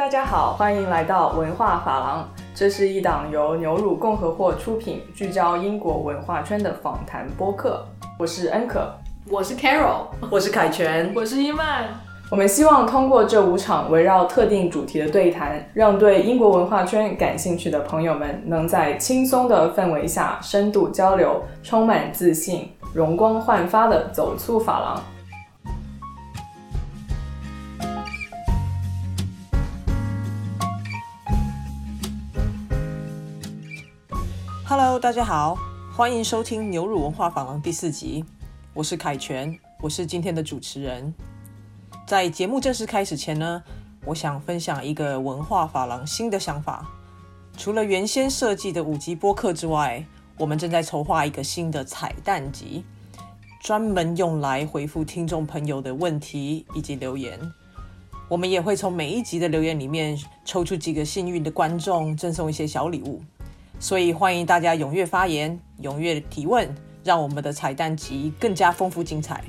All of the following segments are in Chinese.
大家好，欢迎来到文化法郎。这是一档由牛乳共和国出品、聚焦英国文化圈的访谈播客。我是恩可，我是 Carol，我是凯旋，我是伊曼。我们希望通过这五场围绕特定主题的对谈，让对英国文化圈感兴趣的朋友们能在轻松的氛围下深度交流，充满自信、容光焕发的走出法廊。Hello，大家好，欢迎收听牛乳文化访廊第四集。我是凯旋，我是今天的主持人。在节目正式开始前呢，我想分享一个文化法廊新的想法。除了原先设计的五集播客之外，我们正在筹划一个新的彩蛋集，专门用来回复听众朋友的问题以及留言。我们也会从每一集的留言里面抽出几个幸运的观众，赠送一些小礼物。所以欢迎大家踊跃发言、踊跃提问，让我们的彩蛋集更加丰富精彩。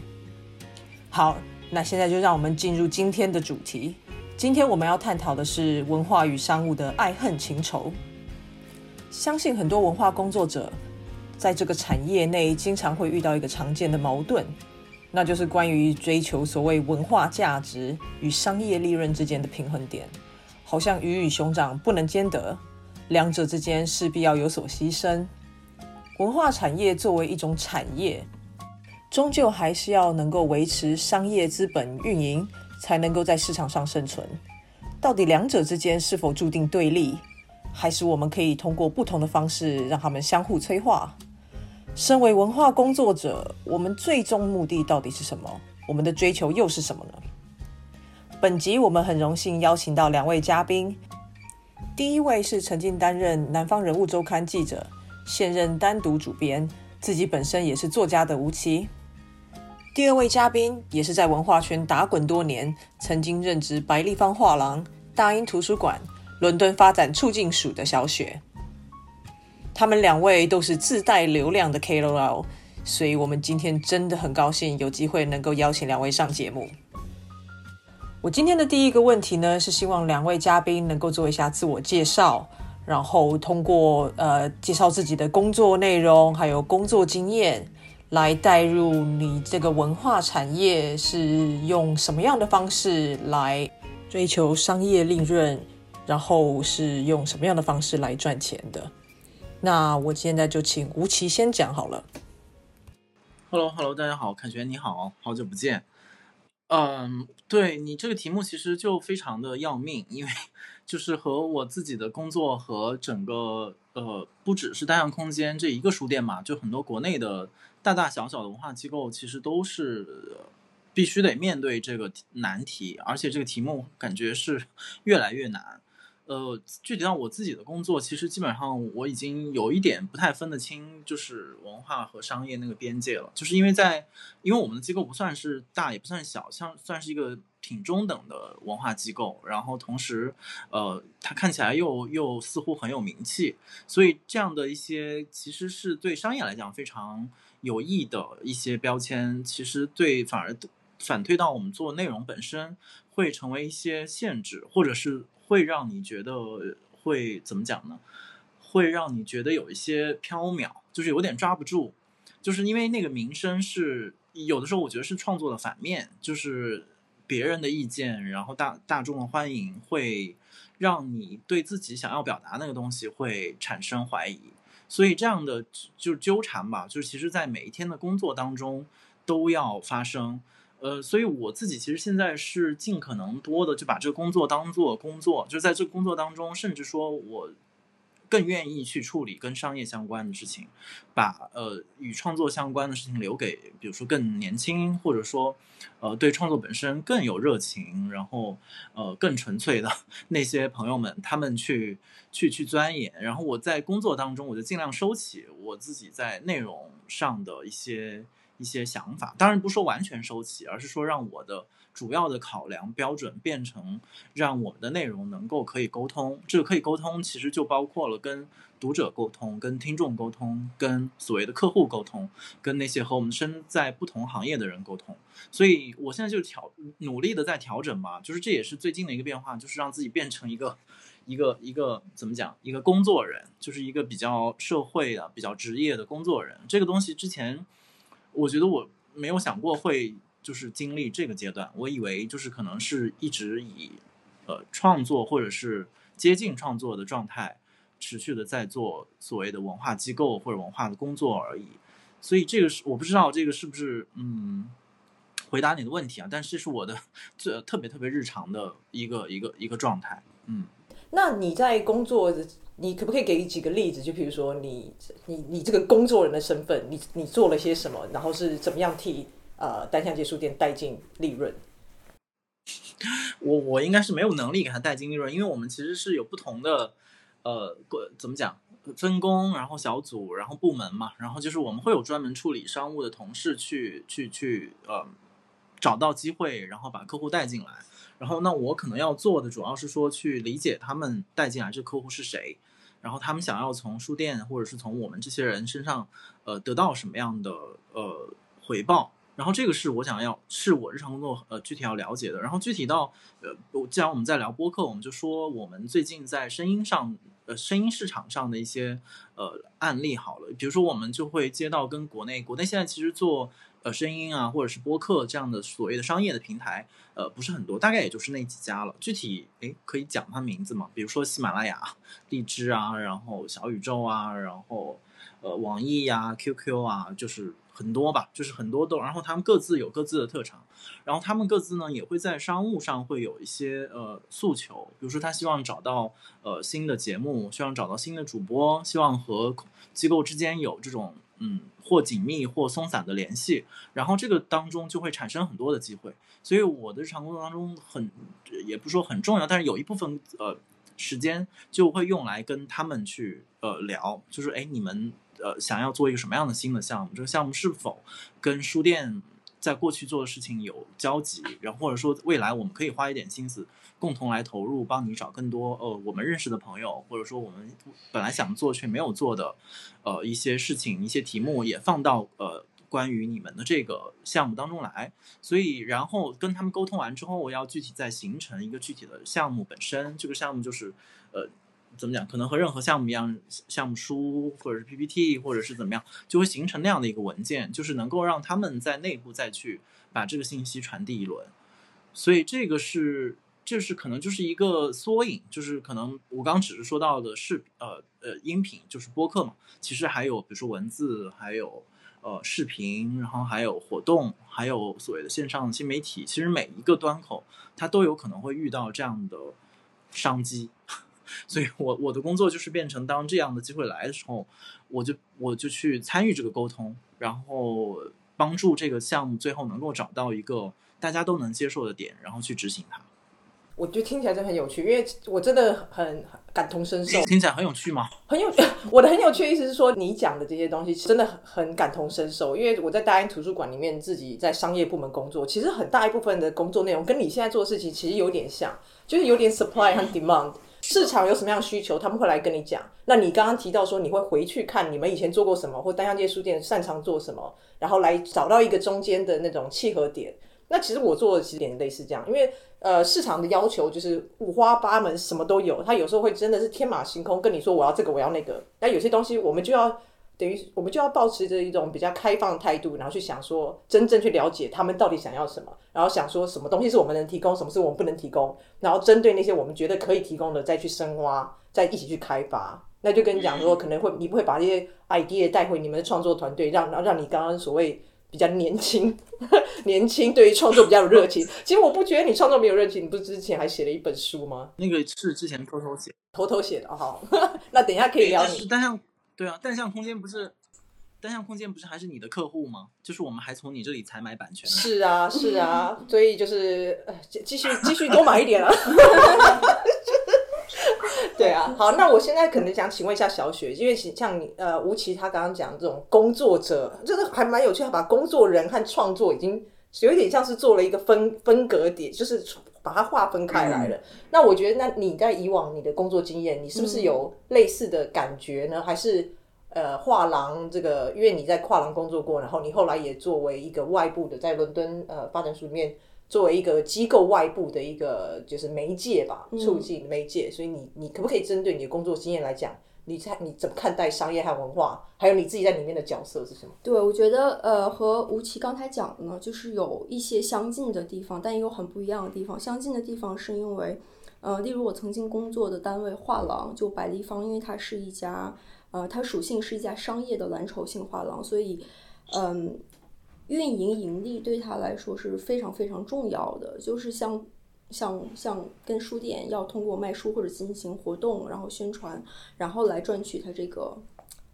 好，那现在就让我们进入今天的主题。今天我们要探讨的是文化与商务的爱恨情仇。相信很多文化工作者在这个产业内经常会遇到一个常见的矛盾，那就是关于追求所谓文化价值与商业利润之间的平衡点，好像鱼与熊掌不能兼得。两者之间势必要有所牺牲。文化产业作为一种产业，终究还是要能够维持商业资本运营，才能够在市场上生存。到底两者之间是否注定对立，还是我们可以通过不同的方式让他们相互催化？身为文化工作者，我们最终目的到底是什么？我们的追求又是什么呢？本集我们很荣幸邀请到两位嘉宾。第一位是曾经担任《南方人物周刊》记者，现任单独主编，自己本身也是作家的吴奇。第二位嘉宾也是在文化圈打滚多年，曾经任职白立方画廊、大英图书馆、伦敦发展促进署的小雪。他们两位都是自带流量的 KOL，所以我们今天真的很高兴有机会能够邀请两位上节目。我今天的第一个问题呢，是希望两位嘉宾能够做一下自我介绍，然后通过呃介绍自己的工作内容，还有工作经验，来带入你这个文化产业是用什么样的方式来追求商业利润，然后是用什么样的方式来赚钱的。那我现在就请吴奇先讲好了。Hello，Hello，大家好，凯旋你好，好久不见。嗯，对你这个题目其实就非常的要命，因为就是和我自己的工作和整个呃，不只是单向空间这一个书店嘛，就很多国内的大大小小的文化机构，其实都是必须得面对这个难题，而且这个题目感觉是越来越难。呃，具体到我自己的工作，其实基本上我已经有一点不太分得清，就是文化和商业那个边界了。就是因为在，因为我们的机构不算是大，也不算小，像算是一个挺中等的文化机构。然后同时，呃，它看起来又又似乎很有名气，所以这样的一些其实是对商业来讲非常有益的一些标签，其实对反而反推到我们做内容本身，会成为一些限制，或者是。会让你觉得会怎么讲呢？会让你觉得有一些飘渺，就是有点抓不住，就是因为那个名声是有的时候我觉得是创作的反面，就是别人的意见，然后大大众的欢迎，会让你对自己想要表达那个东西会产生怀疑，所以这样的就纠缠吧，就是其实在每一天的工作当中都要发生。呃，所以我自己其实现在是尽可能多的就把这个工作当做工作，就在这个工作当中，甚至说我更愿意去处理跟商业相关的事情，把呃与创作相关的事情留给比如说更年轻或者说呃对创作本身更有热情，然后呃更纯粹的 那些朋友们，他们去去去钻研，然后我在工作当中我就尽量收起我自己在内容上的一些。一些想法。当然不说完全收起，而是说让我的主要的考量标准变成让我们的内容能够可以沟通。这个可以沟通，其实就包括了跟读者沟通、跟听众沟通、跟所谓的客户沟通、跟那些和我们身在不同行业的人沟通。所以我现在就调努力的在调整嘛，就是这也是最近的一个变化，就是让自己变成一个。一个一个怎么讲？一个工作人，就是一个比较社会的、比较职业的工作人。这个东西之前，我觉得我没有想过会就是经历这个阶段。我以为就是可能是一直以呃创作或者是接近创作的状态，持续的在做所谓的文化机构或者文化的工作而已。所以这个是我不知道这个是不是嗯回答你的问题啊？但是这是我的这特别特别日常的一个一个一个状态，嗯。那你在工作的，你可不可以给几个例子？就比如说，你你你这个工作人的身份，你你做了些什么，然后是怎么样替呃单向街书店带进利润？我我应该是没有能力给他带进利润，因为我们其实是有不同的呃怎么讲分工，然后小组，然后部门嘛，然后就是我们会有专门处理商务的同事去去去呃找到机会，然后把客户带进来。然后，那我可能要做的主要是说去理解他们带进来这客户是谁，然后他们想要从书店或者是从我们这些人身上，呃，得到什么样的呃回报。然后这个是我想要，是我日常工作呃具体要了解的。然后具体到呃，既然我们在聊播客，我们就说我们最近在声音上呃声音市场上的一些呃案例好了。比如说我们就会接到跟国内国内现在其实做。呃，声音啊，或者是播客这样的所谓的商业的平台，呃，不是很多，大概也就是那几家了。具体，哎，可以讲它名字吗？比如说喜马拉雅、荔枝啊，然后小宇宙啊，然后呃，网易呀、QQ 啊，就是很多吧，就是很多都。然后他们各自有各自的特长，然后他们各自呢也会在商务上会有一些呃诉求，比如说他希望找到呃新的节目，希望找到新的主播，希望和机构之间有这种。嗯，或紧密或松散的联系，然后这个当中就会产生很多的机会。所以我的日常工作当中很，也不说很重要，但是有一部分呃时间就会用来跟他们去呃聊，就是哎，你们呃想要做一个什么样的新的项目？这个项目是否跟书店？在过去做的事情有交集，然后或者说未来我们可以花一点心思，共同来投入，帮你找更多呃我们认识的朋友，或者说我们本来想做却没有做的呃一些事情、一些题目也放到呃关于你们的这个项目当中来。所以然后跟他们沟通完之后，我要具体再形成一个具体的项目本身。这个项目就是呃。怎么讲？可能和任何项目一样，项目书或者是 PPT，或者是怎么样，就会形成那样的一个文件，就是能够让他们在内部再去把这个信息传递一轮。所以这个是，这是可能就是一个缩影，就是可能我刚只是说到的视呃呃音频，就是播客嘛，其实还有比如说文字，还有呃视频，然后还有活动，还有所谓的线上新媒体，其实每一个端口它都有可能会遇到这样的商机。所以，我我的工作就是变成，当这样的机会来的时候，我就我就去参与这个沟通，然后帮助这个项目最后能够找到一个大家都能接受的点，然后去执行它。我觉得听起来真的很有趣，因为我真的很感同身受。听起来很有趣吗？很有趣，我的很有趣的意思是说，你讲的这些东西真的很很感同身受。因为我在大英图书馆里面自己在商业部门工作，其实很大一部分的工作内容跟你现在做的事情其实有点像，就是有点 supply 和 demand。市场有什么样的需求，他们会来跟你讲。那你刚刚提到说你会回去看你们以前做过什么，或单向街书店擅长做什么，然后来找到一个中间的那种契合点。那其实我做的其实点类似这样，因为呃市场的要求就是五花八门，什么都有。他有时候会真的是天马行空跟你说我要这个我要那个。那有些东西我们就要。等于我们就要保持着一种比较开放的态度，然后去想说，真正去了解他们到底想要什么，然后想说什么东西是我们能提供，什么是我们不能提供，然后针对那些我们觉得可以提供的，再去深挖，再一起去开发。那就跟你讲说，可能会你不会把这些 idea 带回你们的创作团队，让让让你刚刚所谓比较年轻，年轻对于创作比较有热情。其实我不觉得你创作没有热情，你不是之前还写了一本书吗？那个是之前偷偷写，偷偷写的好。那等一下可以聊你，但像。对啊，单向空间不是单向空间不是还是你的客户吗？就是我们还从你这里采买版权。是啊，是啊，所以就是继续继续多买一点啊。对啊，好，那我现在可能想请问一下小雪，因为像你呃吴奇他刚刚讲这种工作者，这个还蛮有趣，他把工作人和创作已经有一点像是做了一个分分隔点，就是把它划分开来了。那我觉得，那你在以往你的工作经验，你是不是有类似的感觉呢？还是呃画廊这个，因为你在跨廊工作过，然后你后来也作为一个外部的，在伦敦呃发展署里面。作为一个机构外部的一个就是媒介吧，促进媒介，所以你你可不可以针对你的工作经验来讲，你在你怎么看待商业和文化，还有你自己在里面的角色是什么？对，我觉得呃和吴奇刚才讲的呢，就是有一些相近的地方，但也有很不一样的地方。相近的地方是因为，呃，例如我曾经工作的单位画廊，就百丽坊，因为它是一家呃，它属性是一家商业的蓝筹性画廊，所以嗯。运营盈利对他来说是非常非常重要的，就是像像像跟书店要通过卖书或者进行活动，然后宣传，然后来赚取他这个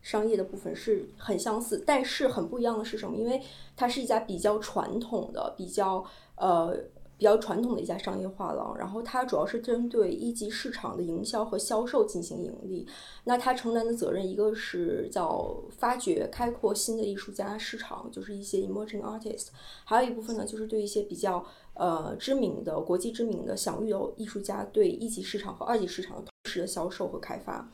商业的部分是很相似，但是很不一样的是什么？因为它是一家比较传统的、比较呃。比较传统的一家商业画廊，然后它主要是针对一级市场的营销和销售进行盈利。那它承担的责任，一个是叫发掘、开阔新的艺术家市场，就是一些 emerging artist；还有一部分呢，就是对一些比较呃知名的、国际知名的、享誉的艺术家，对一级市场和二级市场同时的销售和开发。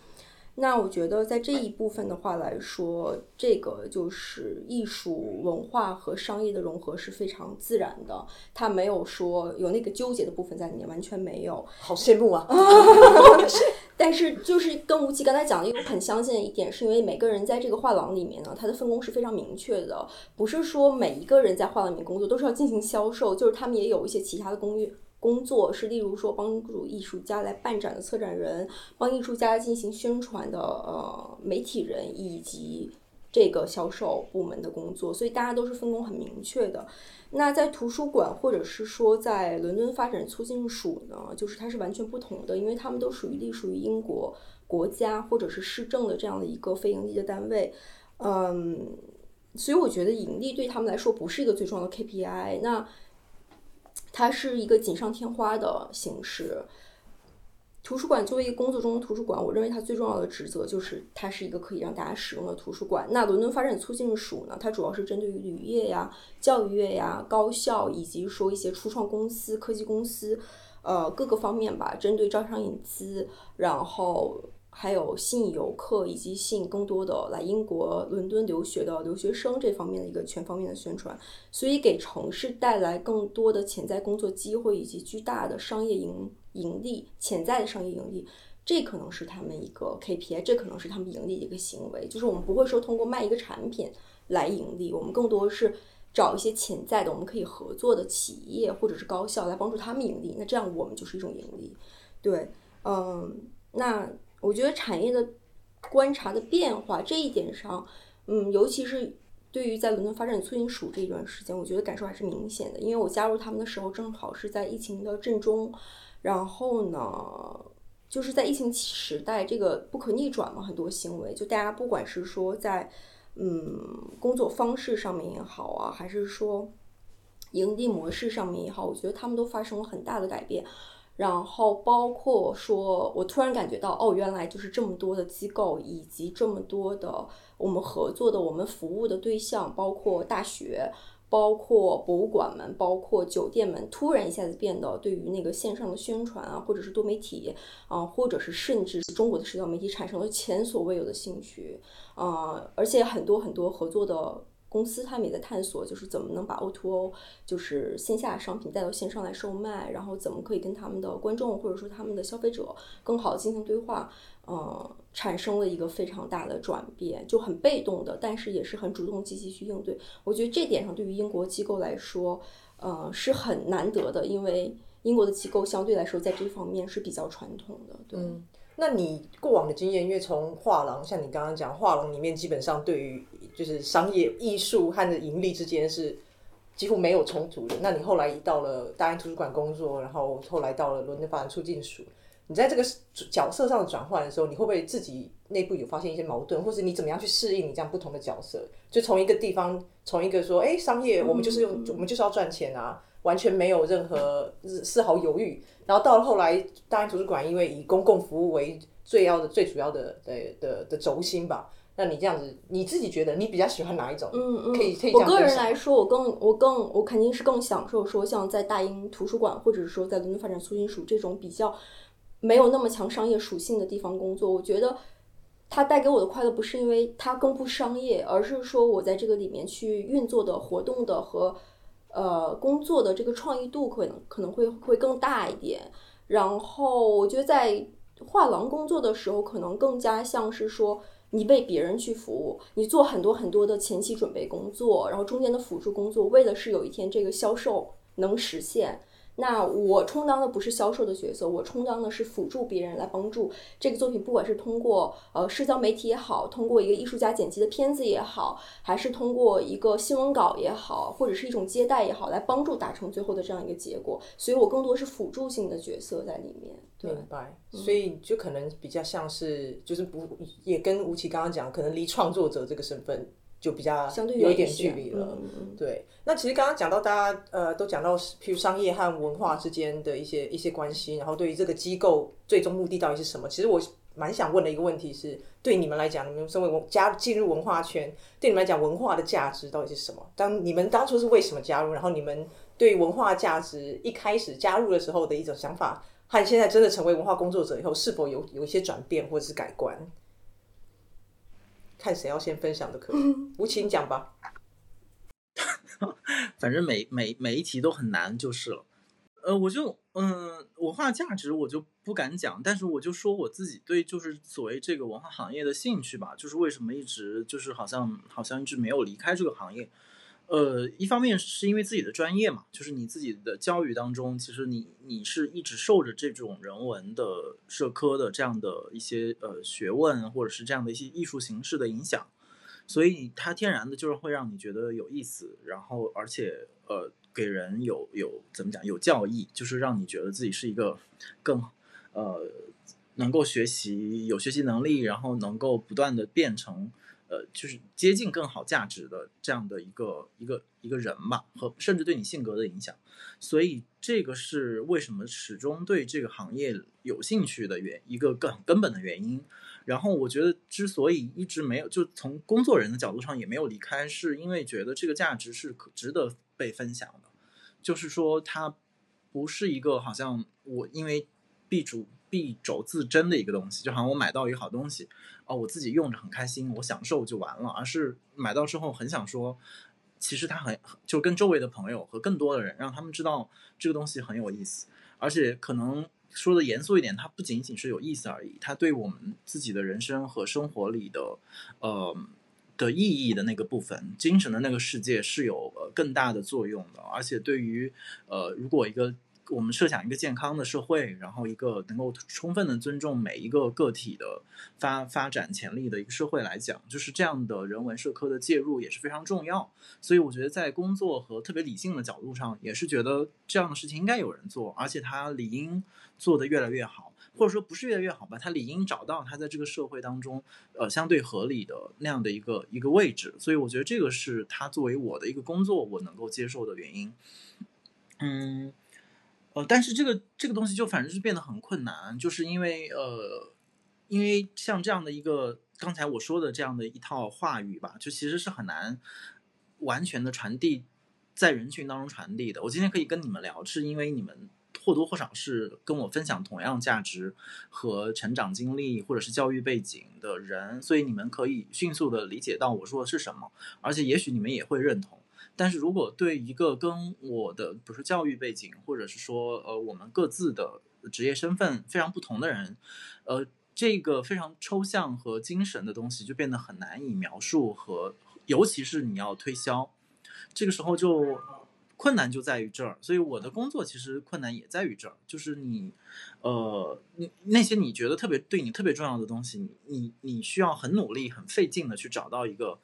那我觉得在这一部分的话来说，这个就是艺术文化和商业的融合是非常自然的，它没有说有那个纠结的部分在里面，完全没有。好羡慕啊！但是就是跟吴奇刚才讲的有很相近的一点，是因为每个人在这个画廊里面呢，他的分工是非常明确的，不是说每一个人在画廊里面工作都是要进行销售，就是他们也有一些其他的工具。工作是，例如说帮助艺术家来办展的策展人，帮艺术家进行宣传的呃媒体人，以及这个销售部门的工作，所以大家都是分工很明确的。那在图书馆或者是说在伦敦发展促进署呢，就是它是完全不同的，因为他们都属于隶属于英国国家或者是市政的这样的一个非盈利的单位，嗯，所以我觉得盈利对他们来说不是一个最重要的 KPI。那它是一个锦上添花的形式。图书馆作为一个工作中的图书馆，我认为它最重要的职责就是它是一个可以让大家使用的图书馆。那伦敦发展促进署呢，它主要是针对于旅业呀、教育业呀、高校以及说一些初创公司、科技公司，呃，各个方面吧，针对招商引资，然后。还有吸引游客以及吸引更多的来英国伦敦留学的留学生这方面的一个全方面的宣传，所以给城市带来更多的潜在工作机会以及巨大的商业盈盈利，潜在的商业盈利，这可能是他们一个 KPI，这可能是他们盈利的一个行为。就是我们不会说通过卖一个产品来盈利，我们更多是找一些潜在的我们可以合作的企业或者是高校来帮助他们盈利，那这样我们就是一种盈利。对，嗯，那。我觉得产业的观察的变化这一点上，嗯，尤其是对于在伦敦发展促进署这一段时间，我觉得感受还是明显的。因为我加入他们的时候，正好是在疫情的正中，然后呢，就是在疫情时代，这个不可逆转嘛，很多行为，就大家不管是说在嗯工作方式上面也好啊，还是说盈利模式上面也好，我觉得他们都发生了很大的改变。然后包括说，我突然感觉到，哦，原来就是这么多的机构，以及这么多的我们合作的、我们服务的对象，包括大学、包括博物馆们、包括酒店们，突然一下子变得对于那个线上的宣传啊，或者是多媒体啊，或者是甚至是中国的社交媒体，产生了前所未有的兴趣啊，而且很多很多合作的。公司他们也在探索，就是怎么能把 O2O，就是线下商品带到线上来售卖，然后怎么可以跟他们的观众或者说他们的消费者更好的进行对话，呃，产生了一个非常大的转变，就很被动的，但是也是很主动积极去应对。我觉得这点上对于英国机构来说，呃，是很难得的，因为英国的机构相对来说在这方面是比较传统的。对。那你过往的经验，因为从画廊，像你刚刚讲，画廊里面基本上对于就是商业艺术和盈利之间是几乎没有冲突的。那你后来到了大英图书馆工作，然后后来到了伦敦发展促进署，你在这个角色上的转换的时候，你会不会自己内部有发现一些矛盾，或者你怎么样去适应你这样不同的角色？就从一个地方，从一个说，哎，商业我们就是用，我们就是要赚钱啊。完全没有任何丝毫犹豫，然后到了后来，大英图书馆因为以公共服务为最要的、最主要的的的的轴心吧。那你这样子，你自己觉得你比较喜欢哪一种？嗯嗯，可以可以我个人来说，我更我更我肯定是更享受说像在大英图书馆，或者是说在伦敦发展促进署这种比较没有那么强商业属性的地方工作。我觉得它带给我的快乐不是因为它更不商业，而是说我在这个里面去运作的活动的和呃工作的这个创意度可能可能会会更大一点。然后我觉得在画廊工作的时候，可能更加像是说你为别人去服务，你做很多很多的前期准备工作，然后中间的辅助工作，为的是有一天这个销售能实现。那我充当的不是销售的角色，我充当的是辅助别人来帮助这个作品，不管是通过呃社交媒体也好，通过一个艺术家剪辑的片子也好，还是通过一个新闻稿也好，或者是一种接待也好，来帮助达成最后的这样一个结果。所以我更多是辅助性的角色在里面。对，明白，所以就可能比较像是，就是不也跟吴奇刚刚讲，可能离创作者这个身份就比较有一点距离了。对，那其实刚刚讲到大家呃都讲到，譬如商业和文化之间的一些一些关系，然后对于这个机构最终目的到底是什么？其实我蛮想问的一个问题是，对你们来讲，你们身为文加进入文化圈，对你们来讲，文化的价值到底是什么？当你们当初是为什么加入？然后你们对文化价值一开始加入的时候的一种想法，和现在真的成为文化工作者以后，是否有有一些转变或者是改观？看谁要先分享的可以，吴奇你讲吧。反正每每每一题都很难就是了。呃，我就嗯，文化价值我就不敢讲，但是我就说我自己对就是所谓这个文化行业的兴趣吧，就是为什么一直就是好像好像一直没有离开这个行业。呃，一方面是因为自己的专业嘛，就是你自己的教育当中，其实你你是一直受着这种人文的社科的这样的一些呃学问，或者是这样的一些艺术形式的影响，所以它天然的就是会让你觉得有意思，然后而且呃给人有有怎么讲有教益，就是让你觉得自己是一个更呃能够学习有学习能力，然后能够不断的变成。呃，就是接近更好价值的这样的一个一个一个人吧，和甚至对你性格的影响，所以这个是为什么始终对这个行业有兴趣的原一个更根本的原因。然后我觉得之所以一直没有，就从工作人的角度上也没有离开，是因为觉得这个价值是可值得被分享的，就是说它不是一个好像我因为 B 主必轴自珍的一个东西，就好像我买到一个好东西。哦，我自己用着很开心，我享受就完了，而是买到之后很想说，其实它很就跟周围的朋友和更多的人，让他们知道这个东西很有意思，而且可能说的严肃一点，它不仅仅是有意思而已，它对我们自己的人生和生活里的呃的意义的那个部分，精神的那个世界是有呃更大的作用的，而且对于呃如果一个我们设想一个健康的社会，然后一个能够充分的尊重每一个个体的发发展潜力的一个社会来讲，就是这样的人文社科的介入也是非常重要。所以我觉得在工作和特别理性的角度上，也是觉得这样的事情应该有人做，而且他理应做得越来越好，或者说不是越来越好吧，他理应找到他在这个社会当中呃相对合理的那样的一个一个位置。所以我觉得这个是他作为我的一个工作我能够接受的原因。嗯。呃，但是这个这个东西就反正是变得很困难，就是因为呃，因为像这样的一个刚才我说的这样的一套话语吧，就其实是很难完全的传递在人群当中传递的。我今天可以跟你们聊，是因为你们或多或少是跟我分享同样价值和成长经历或者是教育背景的人，所以你们可以迅速的理解到我说的是什么，而且也许你们也会认同。但是如果对一个跟我的不是教育背景，或者是说呃我们各自的职业身份非常不同的人，呃这个非常抽象和精神的东西就变得很难以描述和，尤其是你要推销，这个时候就困难就在于这儿。所以我的工作其实困难也在于这儿，就是你呃你那些你觉得特别对你特别重要的东西，你你需要很努力很费劲的去找到一个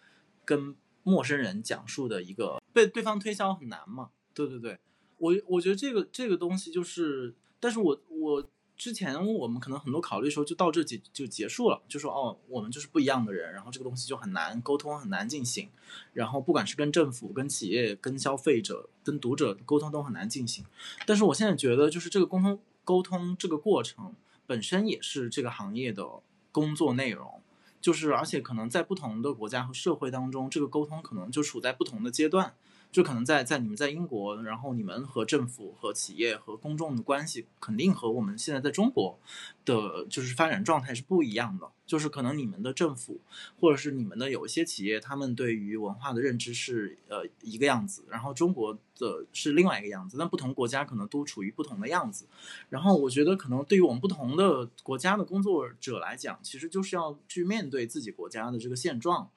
跟。陌生人讲述的一个被对方推销很难嘛？对对对，我我觉得这个这个东西就是，但是我我之前我们可能很多考虑的时候就到这结就结束了，就说哦，我们就是不一样的人，然后这个东西就很难沟通，很难进行，然后不管是跟政府、跟企业、跟消费者、跟读者沟通都很难进行。但是我现在觉得，就是这个沟通沟通这个过程本身也是这个行业的工作内容，就是而且可能在不同的国家和社会当中，这个沟通可能就处在不同的阶段。就可能在在你们在英国，然后你们和政府、和企业、和公众的关系，肯定和我们现在在中国的就是发展状态是不一样的。就是可能你们的政府，或者是你们的有一些企业，他们对于文化的认知是呃一个样子，然后中国的是另外一个样子。但不同国家可能都处于不同的样子。然后我觉得，可能对于我们不同的国家的工作者来讲，其实就是要去面对自己国家的这个现状。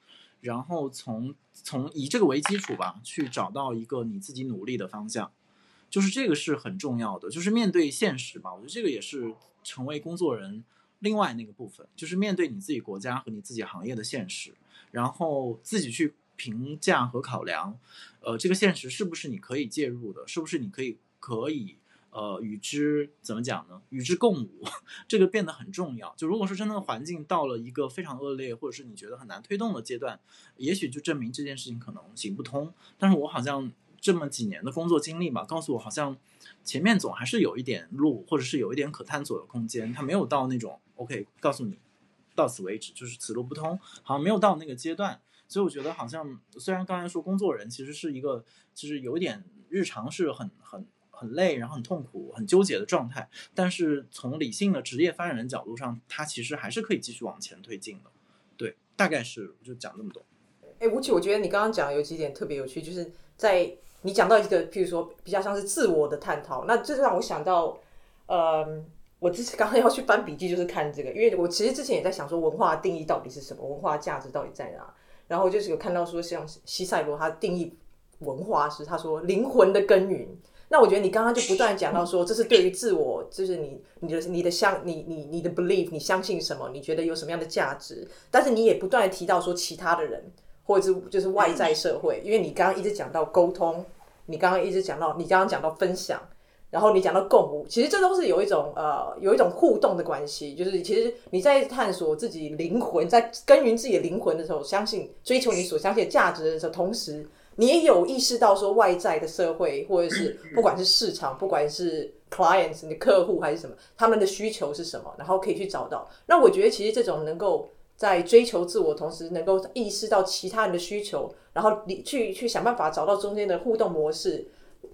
然后从从以这个为基础吧，去找到一个你自己努力的方向，就是这个是很重要的，就是面对现实吧。我觉得这个也是成为工作人另外那个部分，就是面对你自己国家和你自己行业的现实，然后自己去评价和考量，呃，这个现实是不是你可以介入的，是不是你可以可以。呃，与之怎么讲呢？与之共舞，这个变得很重要。就如果说真的环境到了一个非常恶劣，或者是你觉得很难推动的阶段，也许就证明这件事情可能行不通。但是我好像这么几年的工作经历嘛，告诉我好像前面总还是有一点路，或者是有一点可探索的空间。它没有到那种 OK，告诉你到此为止，就是此路不通，好像没有到那个阶段。所以我觉得好像虽然刚才说工作人其实是一个，其实有点日常是很很。很累，然后很痛苦、很纠结的状态。但是从理性的职业发展的角度上，它其实还是可以继续往前推进的。对，大概是就讲这么多。哎，吴奇，我觉得你刚刚讲有几点特别有趣，就是在你讲到一个，譬如说比较像是自我的探讨，那这让我想到，呃，我之前刚刚要去翻笔记，就是看这个，因为我其实之前也在想说，文化定义到底是什么，文化价值到底在哪？然后就是有看到说，像西塞罗他定义文化是他说灵魂的耕耘。那我觉得你刚刚就不断讲到说，这是对于自我，就是你你的你的相你你你的 belief，你相信什么？你觉得有什么样的价值？但是你也不断提到说其他的人，或者是就是外在社会，因为你刚刚一直讲到沟通，你刚刚一直讲到你刚刚讲到分享，然后你讲到共舞，其实这都是有一种呃有一种互动的关系，就是其实你在探索自己灵魂，在耕耘自己的灵魂的时候，相信追求你所相信的价值的时候，同时。你也有意识到说外在的社会，或者是不管是市场，不管是 clients 你的客户还是什么，他们的需求是什么，然后可以去找到。那我觉得其实这种能够在追求自我同时，能够意识到其他人的需求，然后你去去想办法找到中间的互动模式。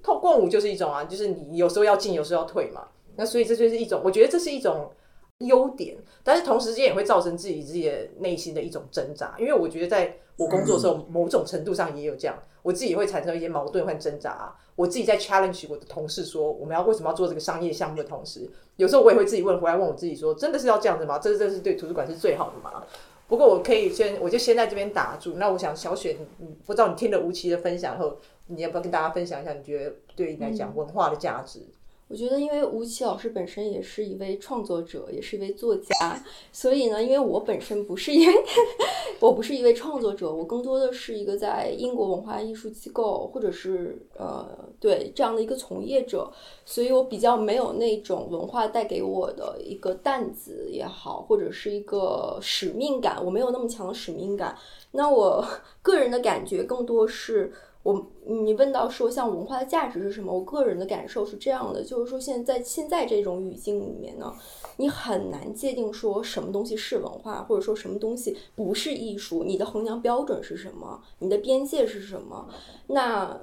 透共舞就是一种啊，就是你有时候要进，有时候要退嘛。那所以这就是一种，我觉得这是一种优点，但是同时间也会造成自己自己的内心的一种挣扎，因为我觉得在我工作的时候，某种程度上也有这样。我自己也会产生一些矛盾和挣扎。我自己在 challenge 我的同事说，我们要为什么要做这个商业项目的同时，有时候我也会自己问回来，问我自己说，真的是要这样子吗？这这是对图书馆是最好的吗？不过我可以先，我就先在这边打住。那我想小雪，你不知道你听了吴奇的分享后，你要不要跟大家分享一下？你觉得对你来讲文化的价值？我觉得，因为吴奇老师本身也是一位创作者，也是一位作家，所以呢，因为我本身不是一位，我不是一位创作者，我更多的是一个在英国文化艺术机构或者是呃对这样的一个从业者，所以我比较没有那种文化带给我的一个担子也好，或者是一个使命感，我没有那么强的使命感。那我 个人的感觉更多是。我你问到说像文化的价值是什么？我个人的感受是这样的，就是说现在现在这种语境里面呢，你很难界定说什么东西是文化，或者说什么东西不是艺术。你的衡量标准是什么？你的边界是什么？那。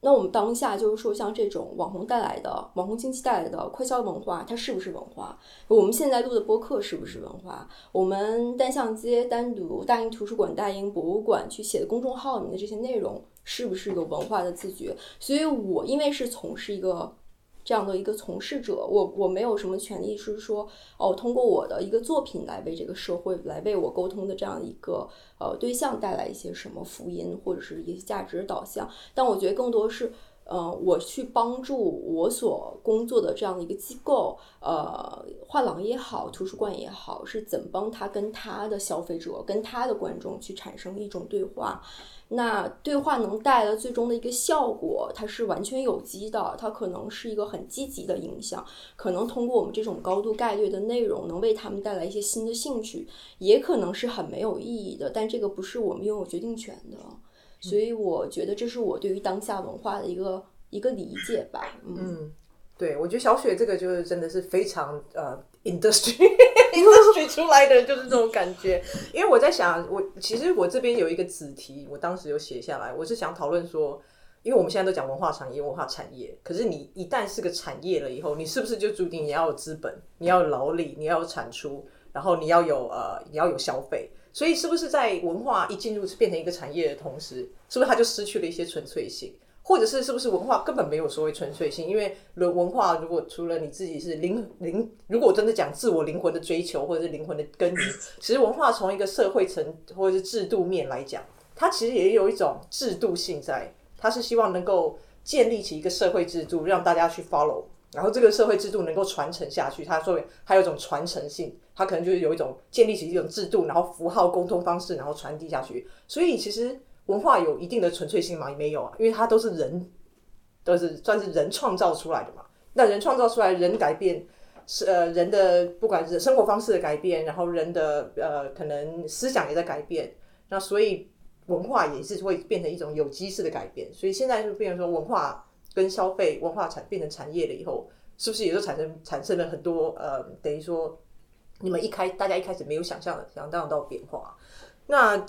那我们当下就是说，像这种网红带来的网红经济带来的快消文化，它是不是文化？我们现在录的播客是不是文化？我们单向街单独大英图书馆、大英博物馆去写的公众号里面的这些内容，是不是有文化的自觉？所以我因为是从事一个。这样的一个从事者，我我没有什么权利是说哦，通过我的一个作品来为这个社会来为我沟通的这样一个呃对象带来一些什么福音或者是一些价值导向。但我觉得更多是呃，我去帮助我所工作的这样的一个机构，呃，画廊也好，图书馆也好，是怎么帮他跟他的消费者、跟他的观众去产生一种对话。那对话能带来最终的一个效果，它是完全有机的，它可能是一个很积极的影响，可能通过我们这种高度概率的内容，能为他们带来一些新的兴趣，也可能是很没有意义的，但这个不是我们拥有决定权的，所以我觉得这是我对于当下文化的一个一个理解吧。嗯，对，我觉得小雪这个就是真的是非常呃。industry industry 出来的人就是这种感觉。因为我在想，我其实我这边有一个子题，我当时有写下来，我是想讨论说，因为我们现在都讲文化产业、文化产业，可是你一旦是个产业了以后，你是不是就注定你要有资本，你要有劳力，你要有产出，然后你要有呃，你要有消费。所以，是不是在文化一进入变成一个产业的同时，是不是它就失去了一些纯粹性？或者是是不是文化根本没有所谓纯粹性？因为文文化如果除了你自己是灵灵，如果真的讲自我灵魂的追求或者是灵魂的根源，其实文化从一个社会层或者是制度面来讲，它其实也有一种制度性在，它是希望能够建立起一个社会制度，让大家去 follow。然后这个社会制度能够传承下去，它作为还有一种传承性，它可能就是有一种建立起一种制度，然后符号沟通方式，然后传递下去。所以其实文化有一定的纯粹性吗？也没有啊，因为它都是人，都是算是人创造出来的嘛。那人创造出来，人改变是呃人的不管是生活方式的改变，然后人的呃可能思想也在改变。那所以文化也是会变成一种有机式的改变。所以现在就变成说文化。跟消费文化产变成产业了以后，是不是也就产生产生了很多呃，等于说你们一开大家一开始没有想象的想象到变化？那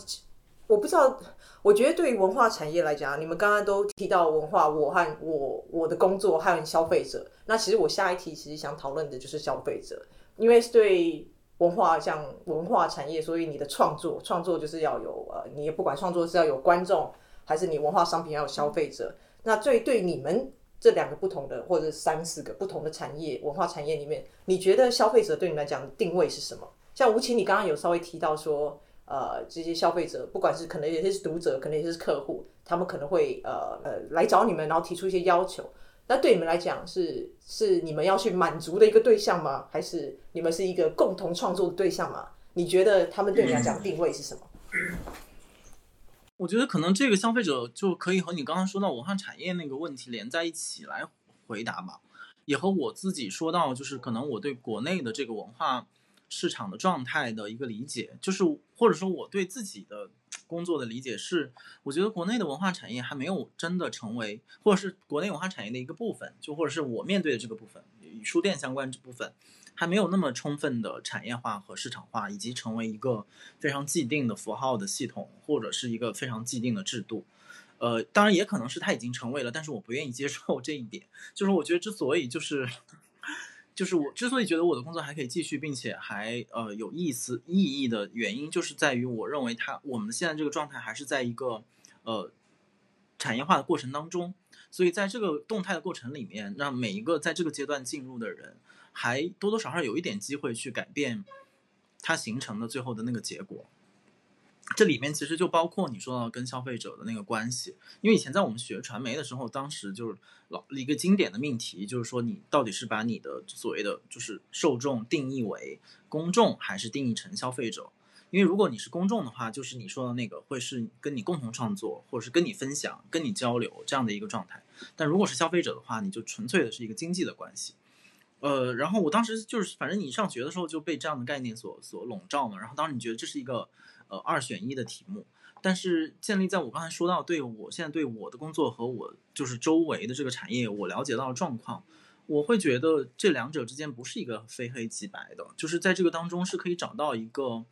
我不知道，我觉得对于文化产业来讲，你们刚刚都提到文化，我和我我的工作和消费者。那其实我下一题其实想讨论的就是消费者，因为对文化像文化产业，所以你的创作创作就是要有呃，你也不管创作是要有观众，还是你文化商品要有消费者。那最对你们这两个不同的，或者三四个不同的产业文化产业里面，你觉得消费者对你来讲定位是什么？像吴奇，你刚刚有稍微提到说，呃，这些消费者不管是可能有些是读者，可能有些是客户，他们可能会呃呃来找你们，然后提出一些要求。那对你们来讲，是是你们要去满足的一个对象吗？还是你们是一个共同创作的对象吗？你觉得他们对你来讲定位是什么？我觉得可能这个消费者就可以和你刚刚说到文化产业那个问题连在一起来回答吧，也和我自己说到，就是可能我对国内的这个文化市场的状态的一个理解，就是或者说我对自己的工作的理解是，我觉得国内的文化产业还没有真的成为，或者是国内文化产业的一个部分，就或者是我面对的这个部分与书店相关这部分。还没有那么充分的产业化和市场化，以及成为一个非常既定的符号的系统，或者是一个非常既定的制度。呃，当然也可能是它已经成为了，但是我不愿意接受这一点。就是我觉得之所以就是，就是我之所以觉得我的工作还可以继续，并且还呃有意思意义的原因，就是在于我认为它我们现在这个状态还是在一个呃产业化的过程当中，所以在这个动态的过程里面，让每一个在这个阶段进入的人。还多多少少有一点机会去改变它形成的最后的那个结果。这里面其实就包括你说到跟消费者的那个关系，因为以前在我们学传媒的时候，当时就是老一个经典的命题，就是说你到底是把你的所谓的就是受众定义为公众，还是定义成消费者？因为如果你是公众的话，就是你说的那个会是跟你共同创作，或者是跟你分享、跟你交流这样的一个状态。但如果是消费者的话，你就纯粹的是一个经济的关系。呃，然后我当时就是，反正你上学的时候就被这样的概念所所笼罩嘛。然后当时你觉得这是一个呃二选一的题目，但是建立在我刚才说到，对我现在对我的工作和我就是周围的这个产业我了解到的状况，我会觉得这两者之间不是一个非黑即白的，就是在这个当中是可以找到一个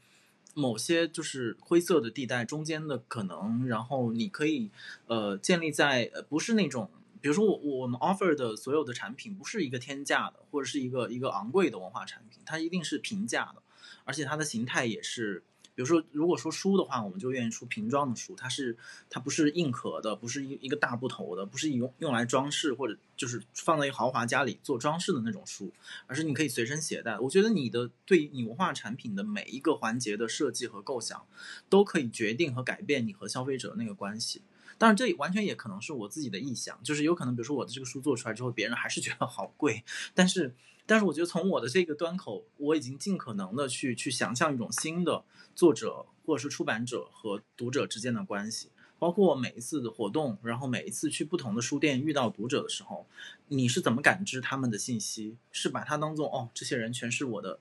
某些就是灰色的地带中间的可能，然后你可以呃建立在呃不是那种。比如说我我们 offer 的所有的产品不是一个天价的，或者是一个一个昂贵的文化产品，它一定是平价的，而且它的形态也是，比如说如果说书的话，我们就愿意出瓶装的书，它是它不是硬壳的，不是一一个大布头的，不是用用来装饰或者就是放在一个豪华家里做装饰的那种书，而是你可以随身携带。我觉得你的对你文化产品的每一个环节的设计和构想，都可以决定和改变你和消费者那个关系。当然，这完全也可能是我自己的臆想，就是有可能，比如说我的这个书做出来之后，别人还是觉得好贵。但是，但是我觉得从我的这个端口，我已经尽可能的去去想象一种新的作者或者是出版者和读者之间的关系。包括每一次的活动，然后每一次去不同的书店遇到读者的时候，你是怎么感知他们的信息？是把它当做哦，这些人全是我的，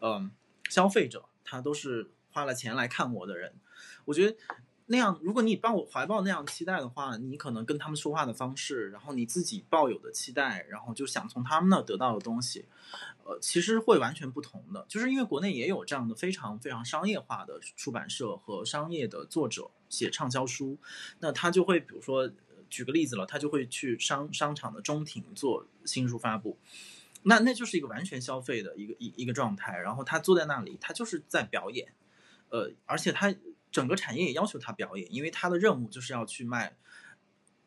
嗯，消费者，他都是花了钱来看我的人。我觉得。那样，如果你抱怀抱那样期待的话，你可能跟他们说话的方式，然后你自己抱有的期待，然后就想从他们那得到的东西，呃，其实会完全不同的。就是因为国内也有这样的非常非常商业化的出版社和商业的作者写畅销书，那他就会比如说举个例子了，他就会去商商场的中庭做新书发布，那那就是一个完全消费的一个一一个状态，然后他坐在那里，他就是在表演，呃，而且他。整个产业也要求他表演，因为他的任务就是要去卖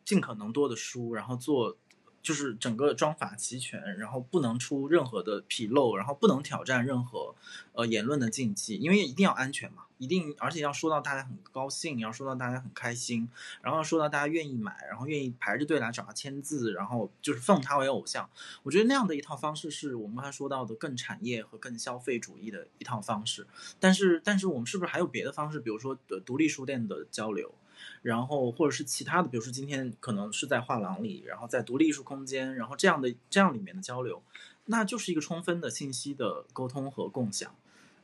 尽可能多的书，然后做就是整个装法齐全，然后不能出任何的纰漏，然后不能挑战任何呃言论的禁忌，因为一定要安全嘛，一定而且要说到大家很高兴，要说到大家很开心，然后说到大家愿意买，然后愿意排着队来找他签字，然后就是奉他为偶像。我觉得那样的一套方式是我们刚才说到的更产业和更消费主义的一套方式。但是，但是我们是不是还有别的方式？比如说的独立书店的交流？然后或者是其他的，比如说今天可能是在画廊里，然后在独立艺术空间，然后这样的这样里面的交流，那就是一个充分的信息的沟通和共享，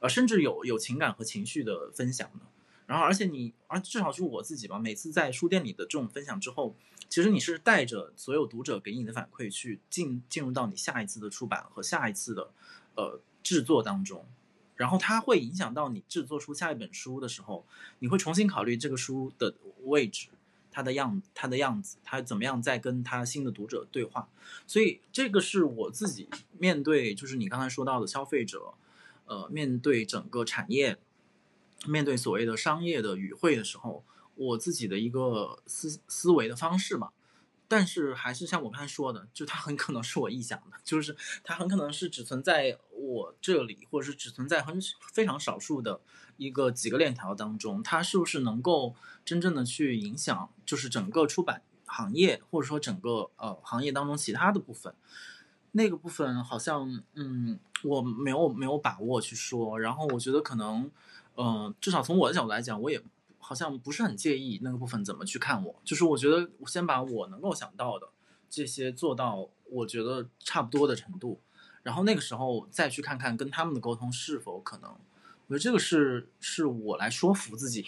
呃，甚至有有情感和情绪的分享的。然后而且你，而至少是我自己吧，每次在书店里的这种分享之后，其实你是带着所有读者给你的反馈去进进入到你下一次的出版和下一次的呃制作当中。然后它会影响到你制作出下一本书的时候，你会重新考虑这个书的位置、它的样、它的样子，它怎么样在跟它新的读者对话。所以这个是我自己面对，就是你刚才说到的消费者，呃，面对整个产业，面对所谓的商业的语汇的时候，我自己的一个思思维的方式嘛。但是还是像我刚才说的，就它很可能是我臆想的，就是它很可能是只存在我这里，或者是只存在很非常少数的一个几个链条当中。它是不是能够真正的去影响，就是整个出版行业，或者说整个呃行业当中其他的部分？那个部分好像嗯，我没有没有把握去说。然后我觉得可能，嗯，至少从我的角度来讲，我也。好像不是很介意那个部分怎么去看我，就是我觉得我先把我能够想到的这些做到我觉得差不多的程度，然后那个时候再去看看跟他们的沟通是否可能。我觉得这个是是我来说服自己